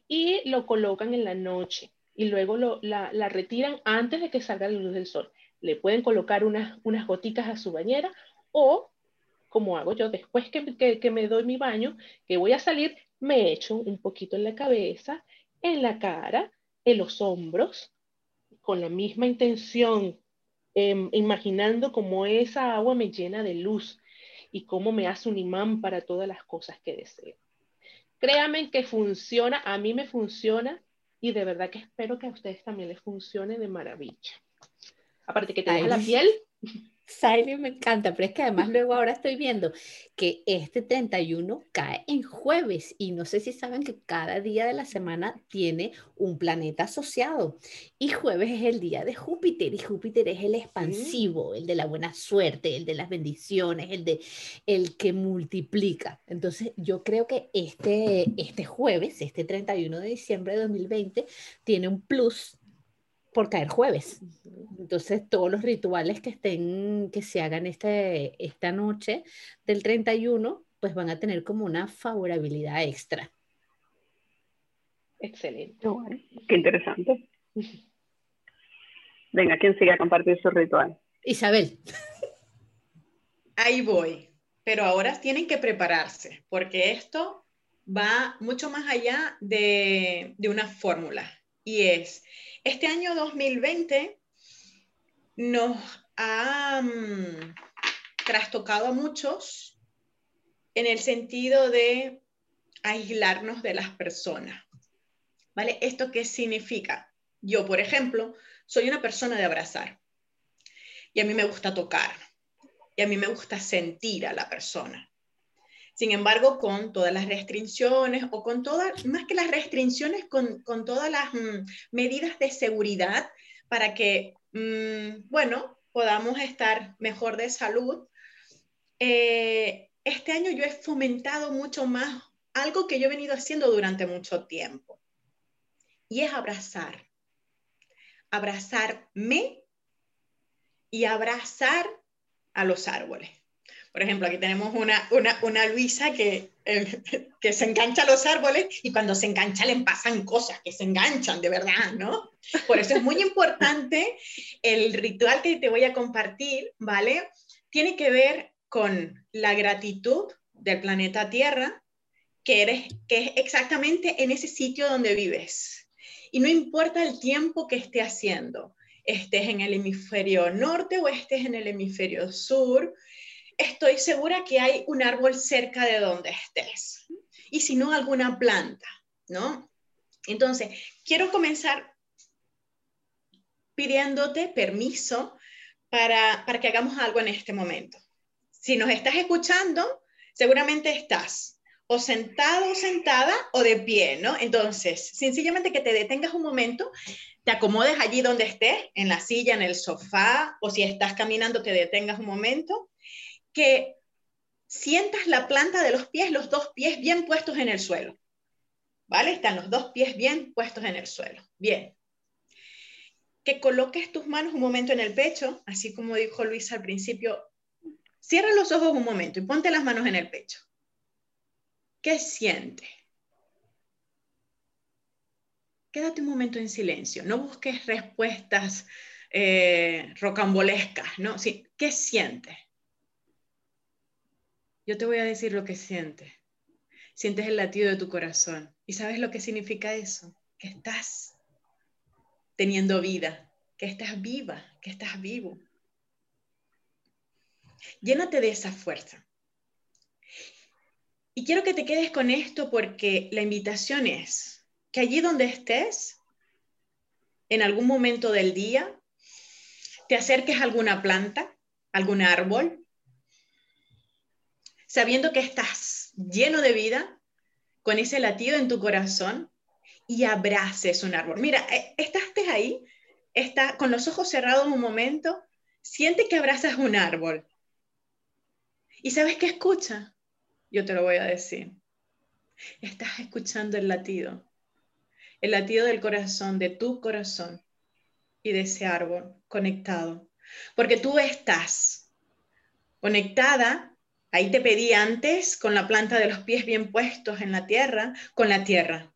Speaker 2: Y lo colocan en la noche y luego la, retiran antes de que salga la luz del sol. Le pueden colocar unas, unas gotitas a su bañera o, como hago yo después que, que, me doy mi baño, que voy a salir, me echo un poquito en la cabeza, en la cara, en los hombros, con la misma intención, em, imaginando cómo esa agua me llena de luz y cómo me hace un imán para todas las cosas que deseo. Créanme que funciona, a mí me funciona y de verdad que espero que a ustedes también les funcione de maravilla. Aparte que te deja la piel.
Speaker 1: Siley me encanta, pero es que además luego ahora estoy viendo que este 31 cae en jueves y no sé si saben que cada día de la semana tiene un planeta asociado y jueves es el día de Júpiter y Júpiter es el expansivo, el de la buena suerte, el de las bendiciones, el de el que multiplica. Entonces yo creo que este, este jueves, este 31 de diciembre de 2020, tiene un plus por caer jueves. Entonces, todos los rituales que estén, que se hagan este, esta noche del 31, pues van a tener como una favorabilidad extra.
Speaker 2: Excelente.
Speaker 3: Qué interesante. Venga, ¿quién sigue a compartir su ritual?
Speaker 1: Isabel.
Speaker 4: Ahí voy, pero ahora tienen que prepararse, porque esto va mucho más allá de, de una fórmula. Y es, este año 2020 nos ha mm, trastocado a muchos en el sentido de aislarnos de las personas. ¿Vale? ¿Esto qué significa? Yo, por ejemplo, soy una persona de abrazar y a mí me gusta tocar y a mí me gusta sentir a la persona. Sin embargo, con todas las restricciones o con todas, más que las restricciones, con, todas las mm, medidas de seguridad para que, mm, bueno, podamos estar mejor de salud, eh, este año yo he fomentado mucho más algo que yo he venido haciendo durante mucho tiempo y es abrazar. Abrazarme y abrazar a los árboles. Por ejemplo, aquí tenemos una, una, Luisa que, que se engancha a los árboles y cuando se engancha le pasan cosas que se enganchan de verdad, ¿no? Por eso es muy importante el ritual que te voy a compartir, ¿vale? Tiene que ver con la gratitud del planeta Tierra, que, eres, que es exactamente en ese sitio donde vives. Y no importa el tiempo que esté haciendo, estés en el hemisferio norte o estés en el hemisferio sur, estoy segura que hay un árbol cerca de donde estés. Y si no, alguna planta, ¿no? Entonces, quiero comenzar pidiéndote permiso para, para que hagamos algo en este momento. Si nos estás escuchando, seguramente estás o sentado o sentada o de pie, ¿no? Entonces, sencillamente que te detengas un momento, te acomodes allí donde estés, en la silla, en el sofá, o si estás caminando, te detengas un momento que sientas la planta de los pies, los dos pies bien puestos en el suelo. ¿Vale? Están los dos pies bien puestos en el suelo. Bien. Que coloques tus manos un momento en el pecho, así como dijo Luis al principio. Cierra los ojos un momento y ponte las manos en el pecho. ¿Qué siente? Quédate un momento en silencio. No busques respuestas eh, rocambolescas, ¿no? Sí, ¿Qué sientes? Yo te voy a decir lo que sientes. Sientes el latido de tu corazón. ¿Y sabes lo que significa eso? Que estás teniendo vida, que estás viva, que estás vivo. Llénate de esa fuerza. Y quiero que te quedes con esto porque la invitación es que allí donde estés, en algún momento del día, te acerques a alguna planta, algún árbol, sabiendo que estás lleno de vida, con ese latido en tu corazón, y abraces un árbol. Mira, eh, estás ahí, está con los ojos cerrados un momento, siente que abrazas un árbol. ¿Y sabes qué escucha? Yo te lo voy a decir. Estás escuchando el latido, el latido del corazón, de tu corazón y de ese árbol conectado. Porque tú estás conectada Ahí te pedí antes con la planta de los pies bien puestos en la tierra, con la tierra.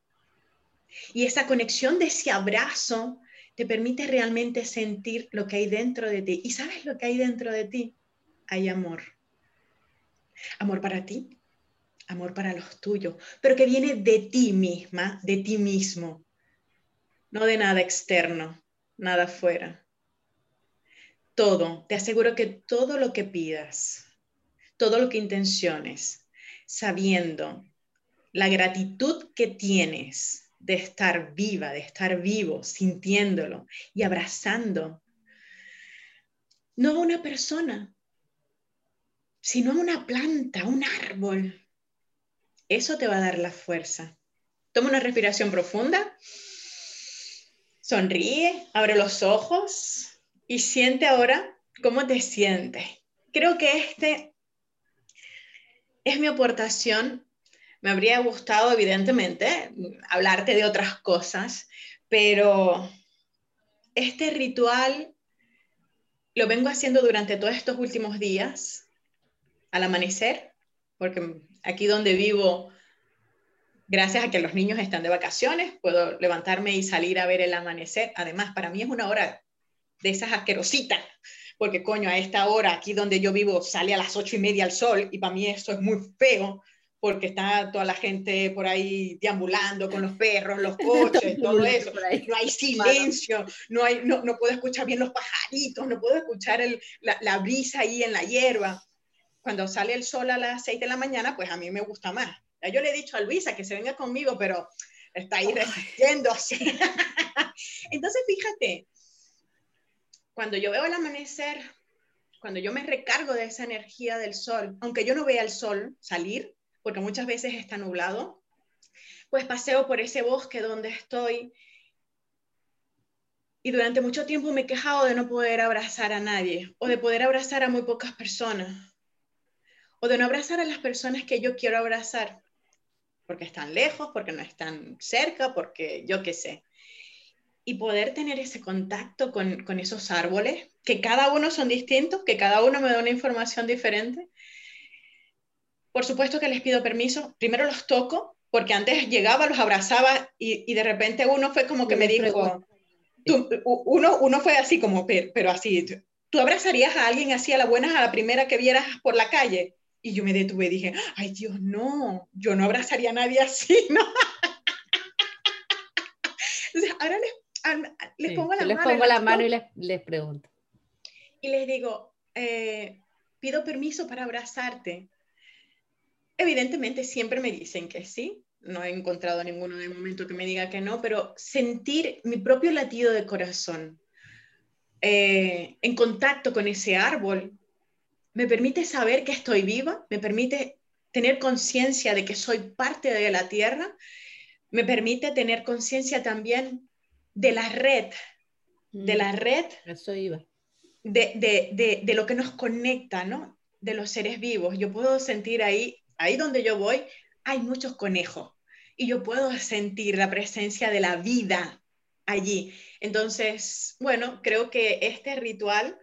Speaker 4: Y esa conexión de ese abrazo te permite realmente sentir lo que hay dentro de ti. ¿Y sabes lo que hay dentro de ti? Hay amor. Amor para ti, amor para los tuyos, pero que viene de ti misma, de ti mismo, no de nada externo, nada fuera. Todo, te aseguro que todo lo que pidas, todo lo que intenciones, sabiendo la gratitud que tienes de estar viva, de estar vivo, sintiéndolo y abrazando, no a una persona, sino a una planta, un árbol. Eso te va a dar la fuerza. Toma una respiración profunda, sonríe, abre los ojos y siente ahora cómo te sientes. Creo que este es mi aportación. Me habría gustado, evidentemente, hablarte de otras cosas, pero este ritual lo vengo haciendo durante todos estos últimos días, al amanecer, porque aquí donde vivo, gracias a que los niños están de vacaciones, puedo levantarme y salir a ver el amanecer. Además, para mí es una hora de esas asquerositas, porque coño, a esta hora, aquí donde yo vivo, sale a las ocho y media el sol, y para mí eso es muy feo, porque está toda la gente por ahí deambulando con los perros, los coches, todo eso. No hay silencio, no, hay, no, no, puedo escuchar bien los pajaritos, no puedo escuchar el, la, la, brisa ahí en la hierba. Cuando sale el sol a las 6 de la mañana, pues a mí me gusta más. Ya yo le he dicho a Luisa que se venga conmigo, pero está ahí resistiéndose. Entonces, fíjate, cuando yo veo el amanecer, cuando yo me recargo de esa energía del sol, aunque yo no vea el sol salir, porque muchas veces está nublado, pues paseo por ese bosque donde estoy y durante mucho tiempo me he quejado de no poder abrazar a nadie o de poder abrazar a muy pocas personas o de no abrazar a las personas que yo quiero abrazar porque están lejos, porque no están cerca, porque yo qué sé. Y poder tener ese contacto con, con esos árboles, que cada uno son distintos, que cada uno me da una información diferente, por supuesto que les pido permiso. Primero los toco, porque antes llegaba, los abrazaba y, de repente uno fue como que me dijo, uno, uno fue así como, pero, así, ¿tú abrazarías a alguien así a la buena, a la primera que vieras por la calle? Y yo me detuve y dije, ay Dios, no, yo no abrazaría a nadie así, ¿no? Les, pongo la
Speaker 1: les mano. pongo la mano y les, les pregunto.
Speaker 4: Y les digo, eh, pido permiso para abrazarte. Evidentemente siempre me dicen que sí, no he encontrado ninguno de momento que me diga que no, pero sentir mi propio latido de corazón eh, en contacto con ese árbol me permite saber que estoy viva, me permite tener conciencia de que soy parte de la tierra, me permite tener conciencia también de la red, de la mm, red,
Speaker 1: Eso iba.
Speaker 4: De, de, de, de, lo que nos conecta, ¿no? De los seres vivos. Yo puedo sentir ahí ahí donde yo voy hay muchos conejos y yo puedo sentir la presencia de la vida allí. Entonces, bueno, creo que este ritual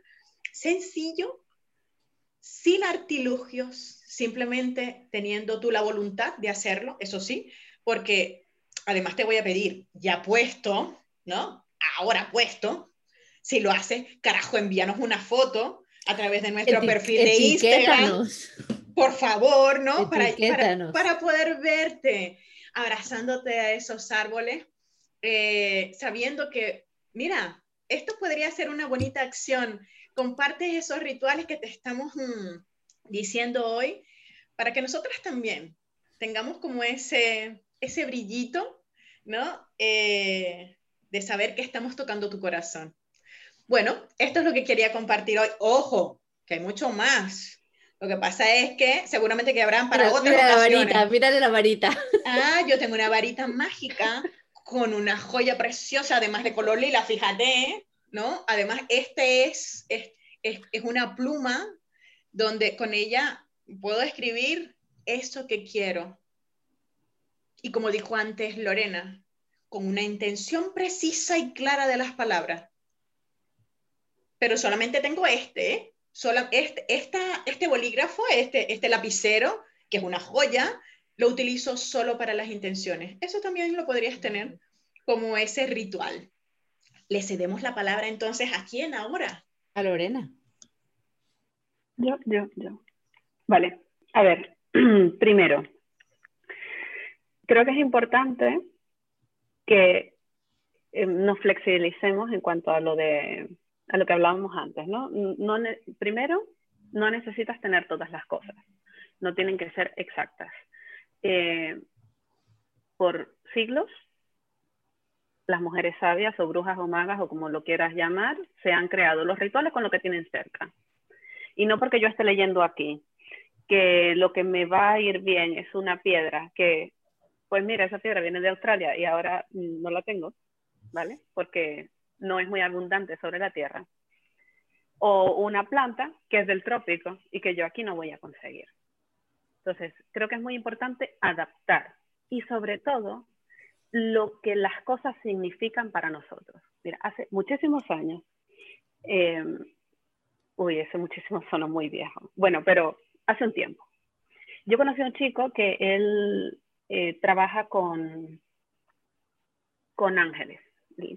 Speaker 4: sencillo, sin artilugios, simplemente teniendo tú la voluntad de hacerlo, eso sí, porque además te voy a pedir, ya puesto, ¿no? Ahora puesto, si lo haces, carajo, envíanos una foto a través de nuestro perfil de Instagram por favor, ¿no? Para, para, poder verte abrazándote a esos árboles, eh, sabiendo que, mira, esto podría ser una bonita acción. Compartes esos rituales que te estamos mm, diciendo hoy para que nosotras también tengamos como ese, ese brillito, ¿no? Eh, de saber que estamos tocando tu corazón. Bueno, esto es lo que quería compartir hoy. Ojo, que hay mucho más. Lo que pasa es que seguramente que habrán para otras
Speaker 1: mira la varita, mírale la varita.
Speaker 4: Ah, yo tengo una varita mágica con una joya preciosa, además de color lila, fíjate, ¿no? Además, este es, es, es, es una pluma donde con ella puedo escribir eso que quiero. Y como dijo antes Lorena, con una intención precisa y clara de las palabras. Pero solamente tengo este, ¿eh? este, este bolígrafo, este, este lapicero, que es una joya, lo utilizo solo para las intenciones. Eso también lo podrías tener como ese ritual. Le cedemos la palabra entonces a quién ahora?
Speaker 1: A Lorena.
Speaker 3: Yo, yo, yo. Vale, a ver, primero, creo que es importante que eh, nos flexibilicemos en cuanto a lo de a lo que hablábamos antes, ¿no? no primero, no necesitas tener todas las cosas, no tienen que ser exactas. Eh, por siglos, las mujeres sabias o brujas o magas o como lo quieras llamar, se han creado los rituales con lo que tienen cerca. Y no porque yo esté leyendo aquí que lo que me va a ir bien es una piedra que, pues mira, esa piedra viene de Australia y ahora no la tengo, ¿vale? Porque no es muy abundante sobre la tierra, o una planta que es del trópico y que yo aquí no voy a conseguir. Entonces, creo que es muy importante adaptar y sobre todo lo que las cosas significan para nosotros. Mira, hace muchísimos años, eh, uy, ese muchísimo suena muy viejo. Bueno, pero hace un tiempo. Yo conocí a un chico que él eh, trabaja con, con ángeles,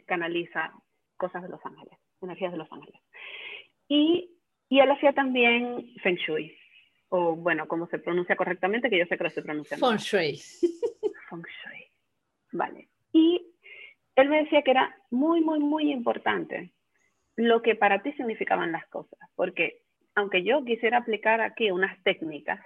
Speaker 3: canaliza cosas de los ángeles, energías de los ángeles. Y, y él hacía también Feng Shui, o bueno, como se pronuncia correctamente, que yo sé que lo estoy pronunciando.
Speaker 1: Feng Shui.
Speaker 3: Feng Shui. Vale. Y él me decía que era muy, muy, muy importante lo que para ti significaban las cosas, porque aunque yo quisiera aplicar aquí unas técnicas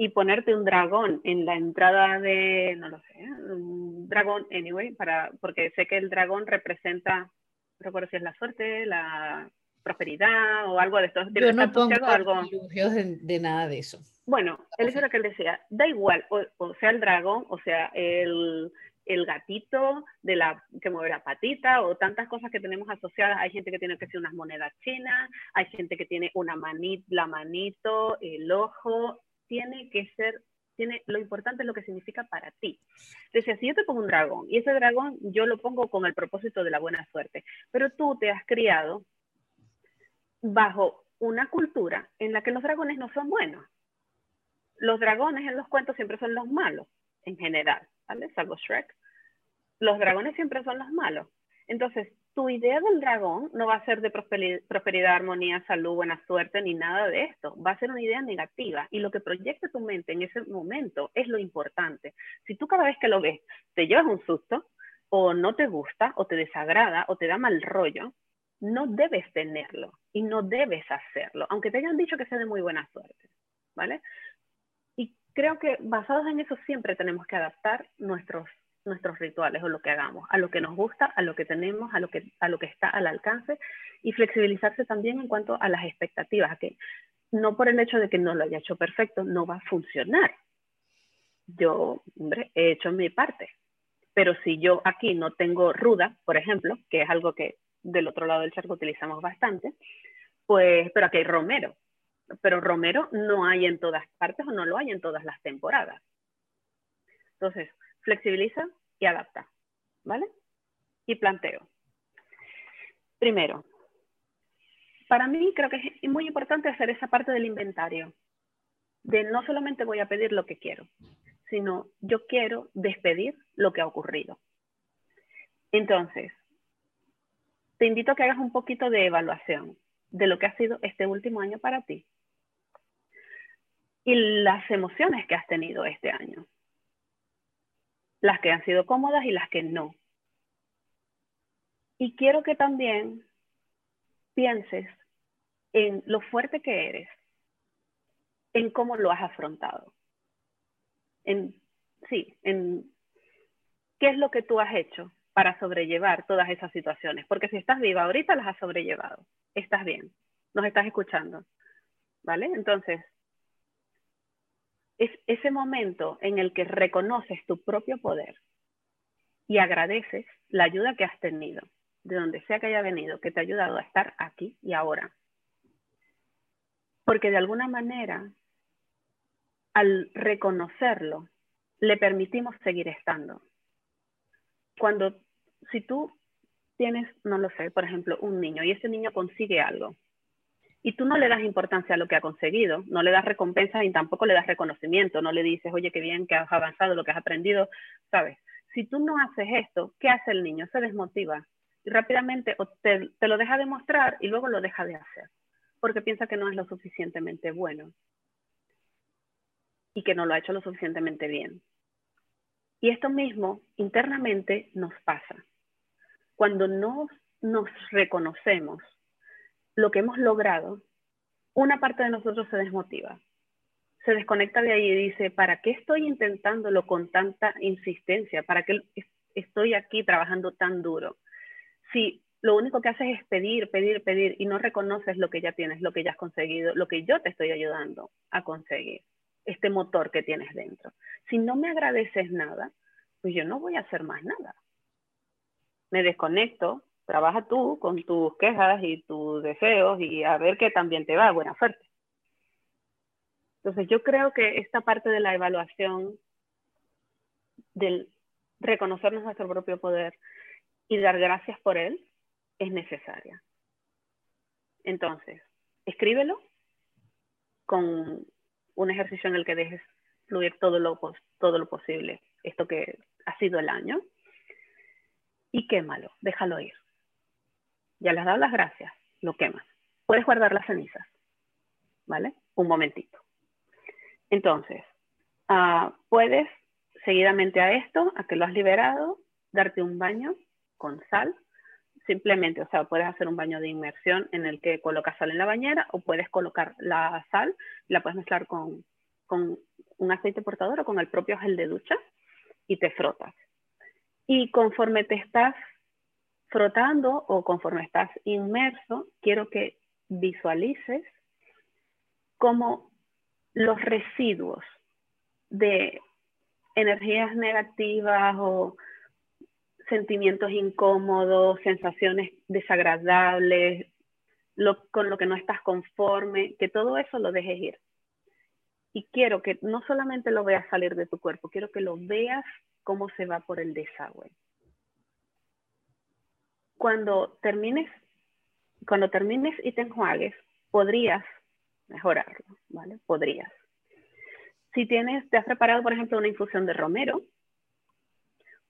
Speaker 3: y ponerte un dragón en la entrada de, no lo sé, un dragón, anyway, para, porque sé que el dragón representa, no recuerdo si es la suerte, la prosperidad o algo de esto.
Speaker 1: Yo no pongo algo... de, de, nada de eso.
Speaker 3: Bueno, él es lo que él decía, da igual, o sea el dragón, o sea el, el gatito de la que mueve la patita o tantas cosas que tenemos asociadas. Hay gente que tiene que ser unas monedas chinas, hay gente que tiene una la manito, el ojo. Tiene que ser, tiene, lo importante es lo que significa para ti. Decía, si yo te pongo un dragón y ese dragón yo lo pongo con el propósito de la buena suerte, pero tú te has criado bajo una cultura en la que los dragones no son buenos. Los dragones en los cuentos siempre son los malos, en general. Salvo Shrek. Los dragones siempre son los malos. Entonces, tu idea del dragón no va a ser de prosperidad, armonía, salud, buena suerte, ni nada de esto. Va a ser una idea negativa. Y lo que proyecte tu mente en ese momento es lo importante. Si tú cada vez que lo ves te llevas un susto, o no te gusta, o te desagrada, o te da mal rollo, no debes tenerlo y no debes hacerlo, aunque te hayan dicho que sea de muy buena suerte. ¿Vale? creo que basados en eso siempre tenemos que adaptar nuestros, nuestros rituales o lo que hagamos, a lo que nos gusta, a lo que tenemos, a lo que, a lo que está al alcance y flexibilizarse también en cuanto a las expectativas, que no por el hecho de que no lo haya hecho perfecto, no va a funcionar. Yo, hombre, he hecho mi parte, pero si yo aquí no tengo ruda, por ejemplo, que es algo que del otro lado del charco utilizamos bastante, pues, pero aquí hay romero, pero Romero no hay en todas partes o no lo hay en todas las temporadas. Entonces, flexibiliza y adapta, ¿vale? Y planteo. Primero, para mí creo que es muy importante hacer esa parte del inventario, de no solamente voy a pedir lo que quiero, sino yo quiero despedir lo que ha ocurrido. Entonces, te invito a que hagas un poquito de evaluación de lo que ha sido este último año para ti y las emociones que has tenido este año. Las que han sido cómodas y las que no. Y quiero que también pienses en lo fuerte que eres, en cómo lo has afrontado. En, sí, en qué es lo que tú has hecho para sobrellevar todas esas situaciones. Porque si estás viva ahorita, las has sobrellevado. Estás bien, nos estás escuchando. ¿Vale? Entonces, es ese momento en el que reconoces tu propio poder y agradeces la ayuda que has tenido, de donde sea que haya venido, que te ha ayudado a estar aquí y ahora. Porque de alguna manera, al reconocerlo, le permitimos seguir estando. Cuando, si tú tienes, no lo sé, por ejemplo, un niño y ese niño consigue algo, y tú no le das importancia a lo que ha conseguido, no le das recompensa y tampoco le das reconocimiento, no le dices, oye, qué bien que has avanzado, lo que has aprendido, ¿sabes? Si tú no haces esto, ¿qué hace el niño? Se desmotiva y rápidamente te, te lo deja de mostrar y luego lo deja de hacer, porque piensa que no es lo suficientemente bueno y que no lo ha hecho lo suficientemente bien. Y esto mismo internamente nos pasa. Cuando no nos reconocemos lo que hemos logrado, una parte de nosotros se desmotiva, se desconecta de ahí y dice, ¿para qué estoy intentándolo con tanta insistencia? ¿Para qué estoy aquí trabajando tan duro? Si lo único que haces es pedir, pedir, pedir y no reconoces lo que ya tienes, lo que ya has conseguido, lo que yo te estoy ayudando a conseguir, este motor que tienes dentro. Si no me agradeces nada, pues yo no voy a hacer más nada. Me desconecto, trabaja tú con tus quejas y tus deseos y a ver qué también te va, buena suerte. Entonces yo creo que esta parte de la evaluación, del reconocernos nuestro propio poder y dar gracias por él es necesaria. Entonces, escríbelo con un ejercicio en el que dejes fluir todo lo, todo lo posible, esto que ha sido el año, y quémalo, déjalo ir. Ya le has dado las gracias, lo quemas. Puedes guardar las cenizas, ¿vale? Un momentito. Entonces, uh, puedes seguidamente a esto, a que lo has liberado, darte un baño con sal. Simplemente, o sea, puedes hacer un baño de inmersión en el que colocas sal en la bañera o puedes colocar la sal, la puedes mezclar con, con un aceite portador o con el propio gel de ducha y te frotas. Y conforme te estás frotando o conforme estás inmerso, quiero que visualices cómo los residuos de energías negativas o sentimientos incómodos, sensaciones desagradables, con lo que no estás conforme, que todo eso lo dejes ir. Y quiero que no solamente lo veas salir de tu cuerpo, quiero que lo veas cómo se va por el desagüe. Cuando termines, cuando termines y te enjuagues, podrías mejorarlo, ¿vale? Podrías. Si tienes, te has preparado, por ejemplo, una infusión de romero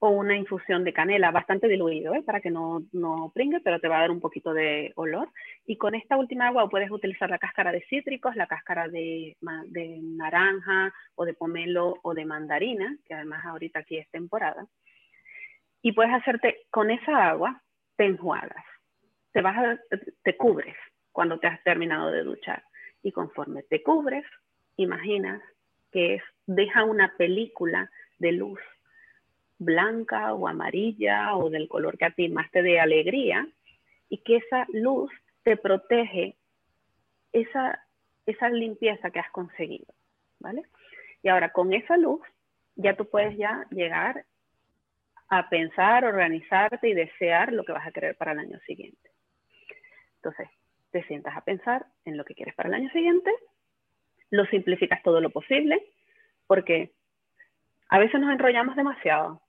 Speaker 3: o una infusión de canela, bastante diluido, ¿eh? para que no, no pringue, pero te va a dar un poquito de olor. Y con esta última agua puedes utilizar la cáscara de cítricos, la cáscara de, de naranja o de pomelo o de mandarina, que además ahorita aquí es temporada. Y puedes hacerte con esa agua, te te, vas te cubres cuando te has terminado de duchar. Y conforme te cubres, imaginas que deja una película de luz blanca o amarilla o del color que a ti más te dé alegría y que esa luz te protege esa, esa limpieza que has conseguido, ¿vale? Y ahora con esa luz ya tú puedes ya llegar a pensar, organizarte y desear lo que vas a querer para el año siguiente. Entonces, te sientas a pensar en lo que quieres para el año siguiente lo simplificas todo lo posible, porque a veces nos enrollamos demasiado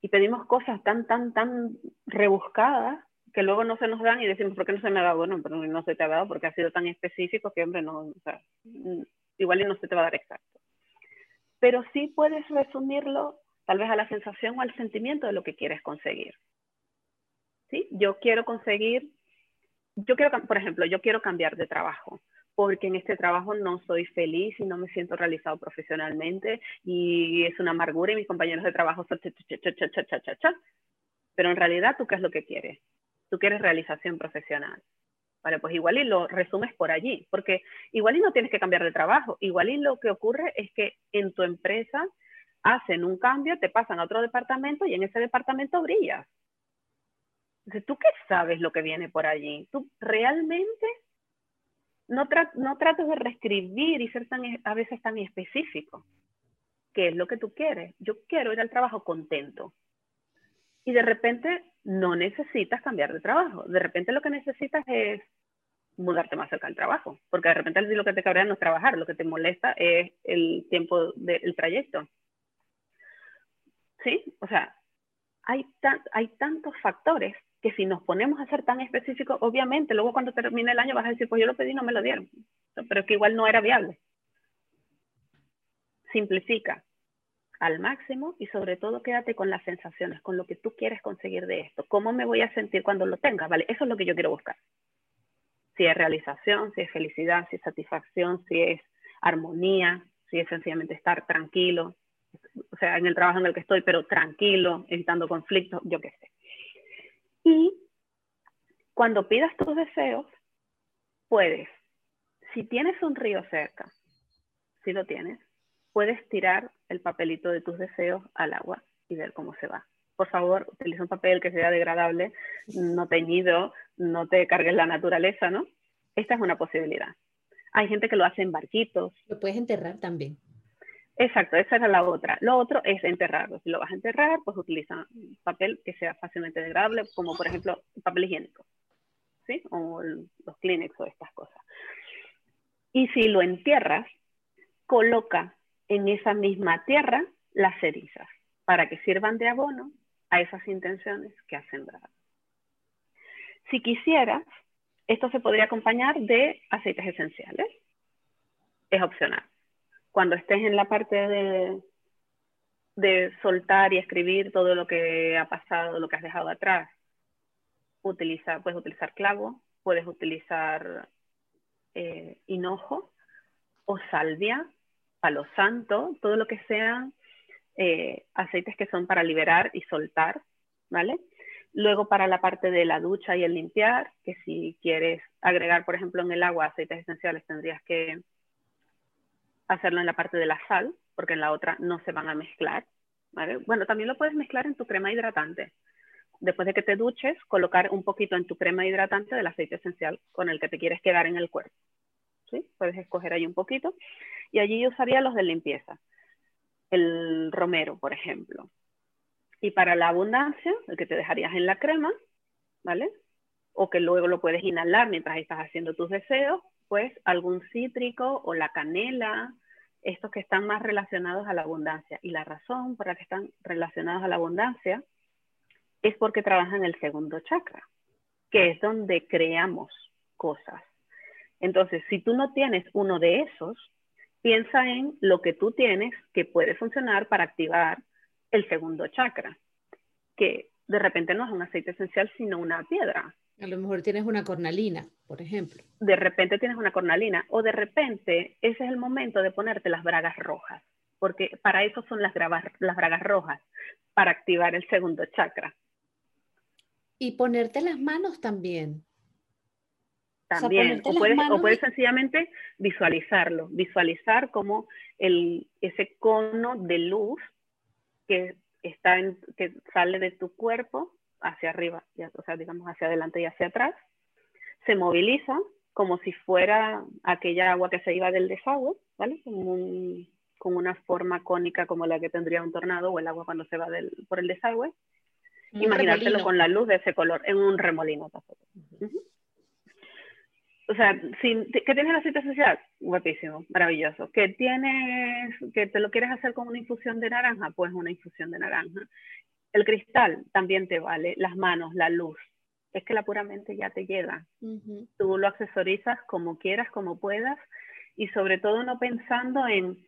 Speaker 3: y pedimos cosas tan, tan, tan rebuscadas que luego no se nos dan y decimos, ¿por qué no se me ha dado? Bueno, pero no se te ha dado porque ha sido tan específico que, hombre, no, o sea, igual y no se te va a dar exacto. Pero sí puedes resumirlo tal vez a la sensación o al sentimiento de lo que quieres conseguir. ¿Sí? Yo quiero conseguir, yo quiero, por ejemplo, yo quiero cambiar de trabajo porque en este trabajo no soy feliz y no me siento realizado profesionalmente y es una amargura y mis compañeros de trabajo son Pero en realidad, ¿tú qué es lo que quieres? Tú quieres realización profesional. Vale, pues igual y lo resumes por allí, porque igual y no tienes que cambiar de trabajo, igual y lo que ocurre es que en tu empresa hacen un cambio, te pasan a otro departamento y en ese departamento brillas. Entonces, ¿tú qué sabes lo que viene por allí? ¿Tú realmente no, no trates de reescribir y ser tan, a veces tan específico. ¿Qué es lo que tú quieres? Yo quiero ir al trabajo contento. Y de repente no necesitas cambiar de trabajo. De repente lo que necesitas es mudarte más cerca del trabajo. Porque de repente lo que te cabrea no es trabajar, lo que te molesta es el tiempo del trayecto. ¿Sí? O sea, hay, hay tantos factores que si nos ponemos a ser tan específicos, obviamente luego cuando termine el año vas a decir, pues yo lo pedí y no me lo dieron, pero que igual no era viable. Simplifica al máximo y sobre todo quédate con las sensaciones, con lo que tú quieres conseguir de esto. ¿Cómo me voy a sentir cuando lo tenga? Vale, eso es lo que yo quiero buscar. Si es realización, si es felicidad, si es satisfacción, si es armonía, si es sencillamente estar tranquilo, o sea, en el trabajo en el que estoy, pero tranquilo, evitando conflictos, yo qué sé. Y cuando pidas tus deseos, puedes, si tienes un río cerca, si lo tienes, puedes tirar el papelito de tus deseos al agua y ver cómo se va. Por favor, utiliza un papel que sea degradable, no teñido, no te cargues la naturaleza, ¿no? Esta es una posibilidad. Hay gente que lo hace en barquitos.
Speaker 1: Lo puedes enterrar también.
Speaker 3: Exacto, esa era la otra. Lo otro es enterrarlo. Si lo vas a enterrar, pues utiliza papel que sea fácilmente degradable, como por ejemplo papel higiénico, ¿sí? O los Kleenex o estas cosas. Y si lo entierras, coloca en esa misma tierra las cerizas para que sirvan de abono a esas intenciones que has sembrado. Si quisieras, esto se podría acompañar de aceites esenciales. Es opcional. Cuando estés en la parte de, de soltar y escribir todo lo que ha pasado, lo que has dejado atrás, utiliza, puedes utilizar clavo, puedes utilizar eh, hinojo o salvia, palo santo, todo lo que sean eh, aceites que son para liberar y soltar, ¿vale? Luego para la parte de la ducha y el limpiar, que si quieres agregar, por ejemplo, en el agua aceites esenciales, tendrías que hacerlo en la parte de la sal, porque en la otra no se van a mezclar. ¿vale? Bueno, también lo puedes mezclar en tu crema hidratante. Después de que te duches, colocar un poquito en tu crema hidratante del aceite esencial con el que te quieres quedar en el cuerpo. ¿sí? Puedes escoger ahí un poquito. Y allí yo usaría los de limpieza. El romero, por ejemplo. Y para la abundancia, el que te dejarías en la crema, ¿vale? O que luego lo puedes inhalar mientras estás haciendo tus deseos, pues algún cítrico o la canela, estos que están más relacionados a la abundancia. Y la razón por la que están relacionados a la abundancia es porque trabajan el segundo chakra, que es donde creamos cosas. Entonces, si tú no tienes uno de esos, piensa en lo que tú tienes que puede funcionar para activar el segundo chakra, que de repente no es un aceite esencial, sino una piedra.
Speaker 1: A lo mejor tienes una cornalina, por ejemplo.
Speaker 3: De repente tienes una cornalina, o de repente ese es el momento de ponerte las bragas rojas, porque para eso son las, las bragas rojas, para activar el segundo chakra.
Speaker 1: Y ponerte las manos también.
Speaker 3: También, o, puedes, o puedes sencillamente visualizarlo, visualizar como el, ese cono de luz que, está en, que sale de tu cuerpo hacia arriba, o sea, digamos hacia adelante y hacia atrás, se moviliza como si fuera aquella agua que se iba del desagüe, ¿vale? Como con una forma cónica como la que tendría un tornado o el agua cuando se va del, por el desagüe. Imaginártelo con la luz de ese color, en un remolino o sea, sin, ¿qué tienes el aceite esencial? Guapísimo, maravilloso. ¿Que tienes, que te lo quieres hacer con una infusión de naranja? Pues una infusión de naranja. El cristal también te vale, las manos, la luz. Es que la puramente ya te llega. Tú lo accesorizas como quieras, como puedas, y sobre todo no pensando en,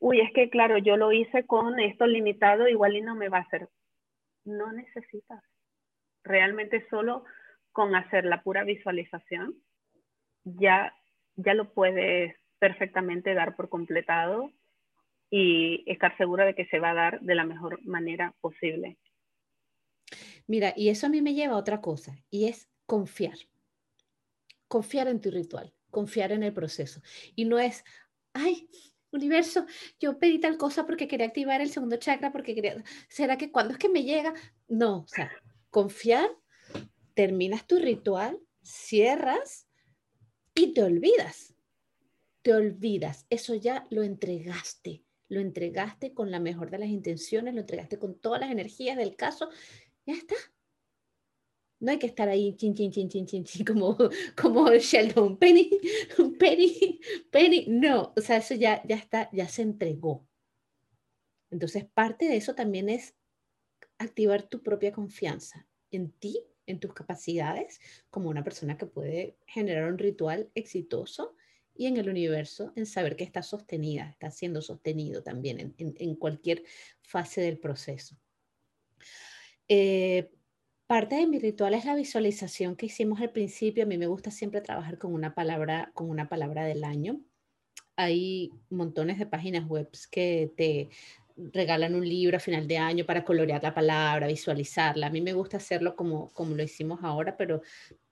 Speaker 3: uy, es que claro, yo lo hice con esto limitado, igual y no me va a hacer. No necesitas. Realmente solo con hacer la pura visualización ya, ya lo puedes perfectamente dar por completado y estar segura de que se va a dar de la mejor manera posible.
Speaker 1: Mira, y eso a mí me lleva a otra cosa, y es confiar. Confiar en tu ritual, confiar en el proceso. Y no es, ay, universo, yo pedí tal cosa porque quería activar el segundo chakra, porque quería, ¿será que cuando es que me llega? No, o sea, confiar, terminas tu ritual, cierras y te olvidas. Te olvidas. Eso ya lo entregaste. Lo entregaste con la mejor de las intenciones, lo entregaste con todas las energías del caso. Ya está. No hay que estar ahí chin, chin, chin, chin, chin, chin, como, como Sheldon. Penny, Penny, Penny. No, o sea, eso ya, ya está, ya se entregó. Entonces, parte de eso también es activar tu propia confianza en ti en tus capacidades como una persona que puede generar un ritual exitoso y en el universo en saber que está sostenida, está siendo sostenido también en, cualquier fase del proceso. Eh, parte de mi ritual es la visualización que hicimos al principio. A mí me gusta siempre trabajar con una palabra, con una palabra del año. Hay montones de páginas web que te regalan un libro a final de año para colorear la palabra, visualizarla. A mí me gusta hacerlo como, como lo hicimos ahora, pero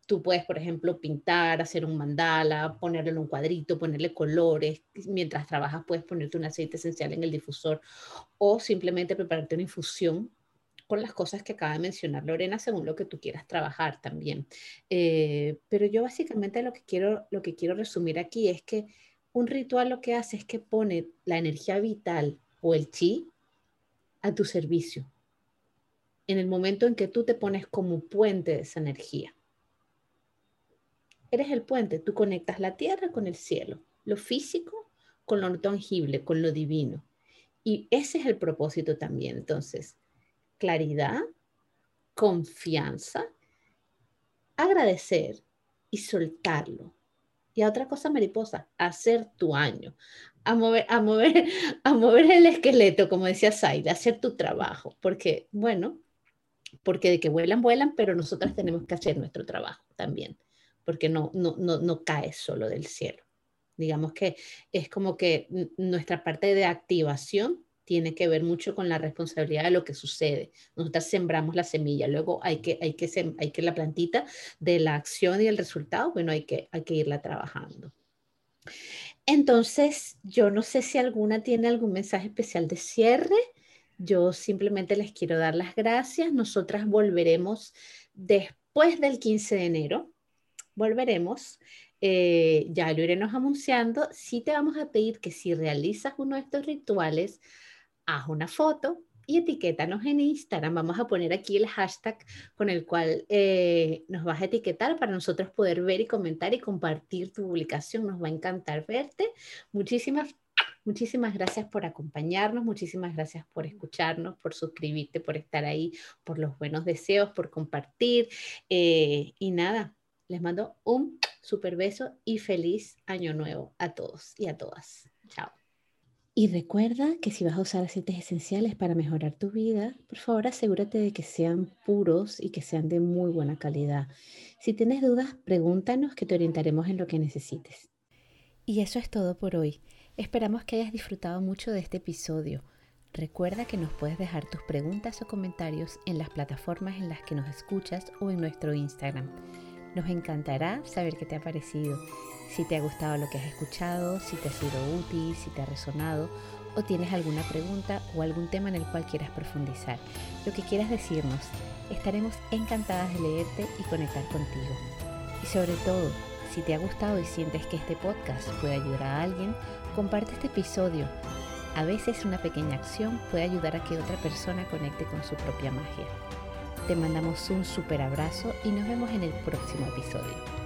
Speaker 1: tú puedes, por ejemplo, pintar, hacer un mandala, ponerlo en un cuadrito, ponerle colores. Mientras trabajas puedes ponerte un aceite esencial en el difusor o simplemente prepararte una infusión con las cosas que acaba de mencionar Lorena, según lo que tú quieras trabajar también. Eh, pero yo básicamente lo que, quiero, lo que quiero resumir aquí es que un ritual lo que hace es que pone la energía vital o el chi a tu servicio. En el momento en que tú te pones como puente de esa energía. Eres el puente, tú conectas la tierra con el cielo, lo físico con lo tangible, con lo divino. Y ese es el propósito también. Entonces, claridad, confianza, agradecer y soltarlo. Y otra cosa mariposa, hacer tu año, a mover, a mover, a mover el esqueleto, como decía Saida, hacer tu trabajo, porque, bueno, porque de que vuelan, vuelan, pero nosotras tenemos que hacer nuestro trabajo también, porque no, no, no, no cae solo del cielo. Digamos que es como que nuestra parte de activación tiene que ver mucho con la responsabilidad de lo que sucede. Nosotras sembramos la semilla, luego hay que, hay que, hay que la plantita de la acción y el resultado, bueno, hay que, hay que irla trabajando. Entonces, yo no sé si alguna tiene algún mensaje especial de cierre. Yo simplemente les quiero dar las gracias. Nosotras volveremos después del 15 de enero. Volveremos. Eh, ya lo iremos anunciando. Sí te vamos a pedir que si realizas uno de estos rituales, haz una foto y etiquétanos en Instagram. Vamos a poner aquí el hashtag con el cual eh, nos vas a etiquetar para nosotros poder ver y comentar y compartir tu publicación. Nos va a encantar verte. Muchísimas, muchísimas gracias por acompañarnos, muchísimas gracias por escucharnos, por suscribirte, por estar ahí, por los buenos deseos, por compartir. Eh, y nada, les mando un super beso y feliz año nuevo a todos y a todas. Chao. Y recuerda que si vas a usar aceites esenciales para mejorar tu vida, por favor asegúrate de que sean puros y que sean de muy buena calidad. Si tienes dudas, pregúntanos que te orientaremos en lo que necesites. Y eso es todo por hoy. Esperamos que hayas disfrutado mucho de este episodio. Recuerda que nos puedes dejar tus preguntas o comentarios en las plataformas en las que nos escuchas o en nuestro Instagram. Nos encantará saber qué te ha parecido si te ha gustado lo que has escuchado, si te ha sido útil, si te ha resonado o tienes alguna pregunta o algún tema en el cual quieras profundizar. Lo que quieras decirnos, estaremos encantadas de leerte y conectar contigo. Y sobre todo, si te ha gustado y sientes que este podcast puede ayudar a alguien, comparte este episodio. A veces una pequeña acción puede ayudar a que otra persona conecte con su propia magia. Te mandamos un super abrazo y nos vemos en el próximo episodio.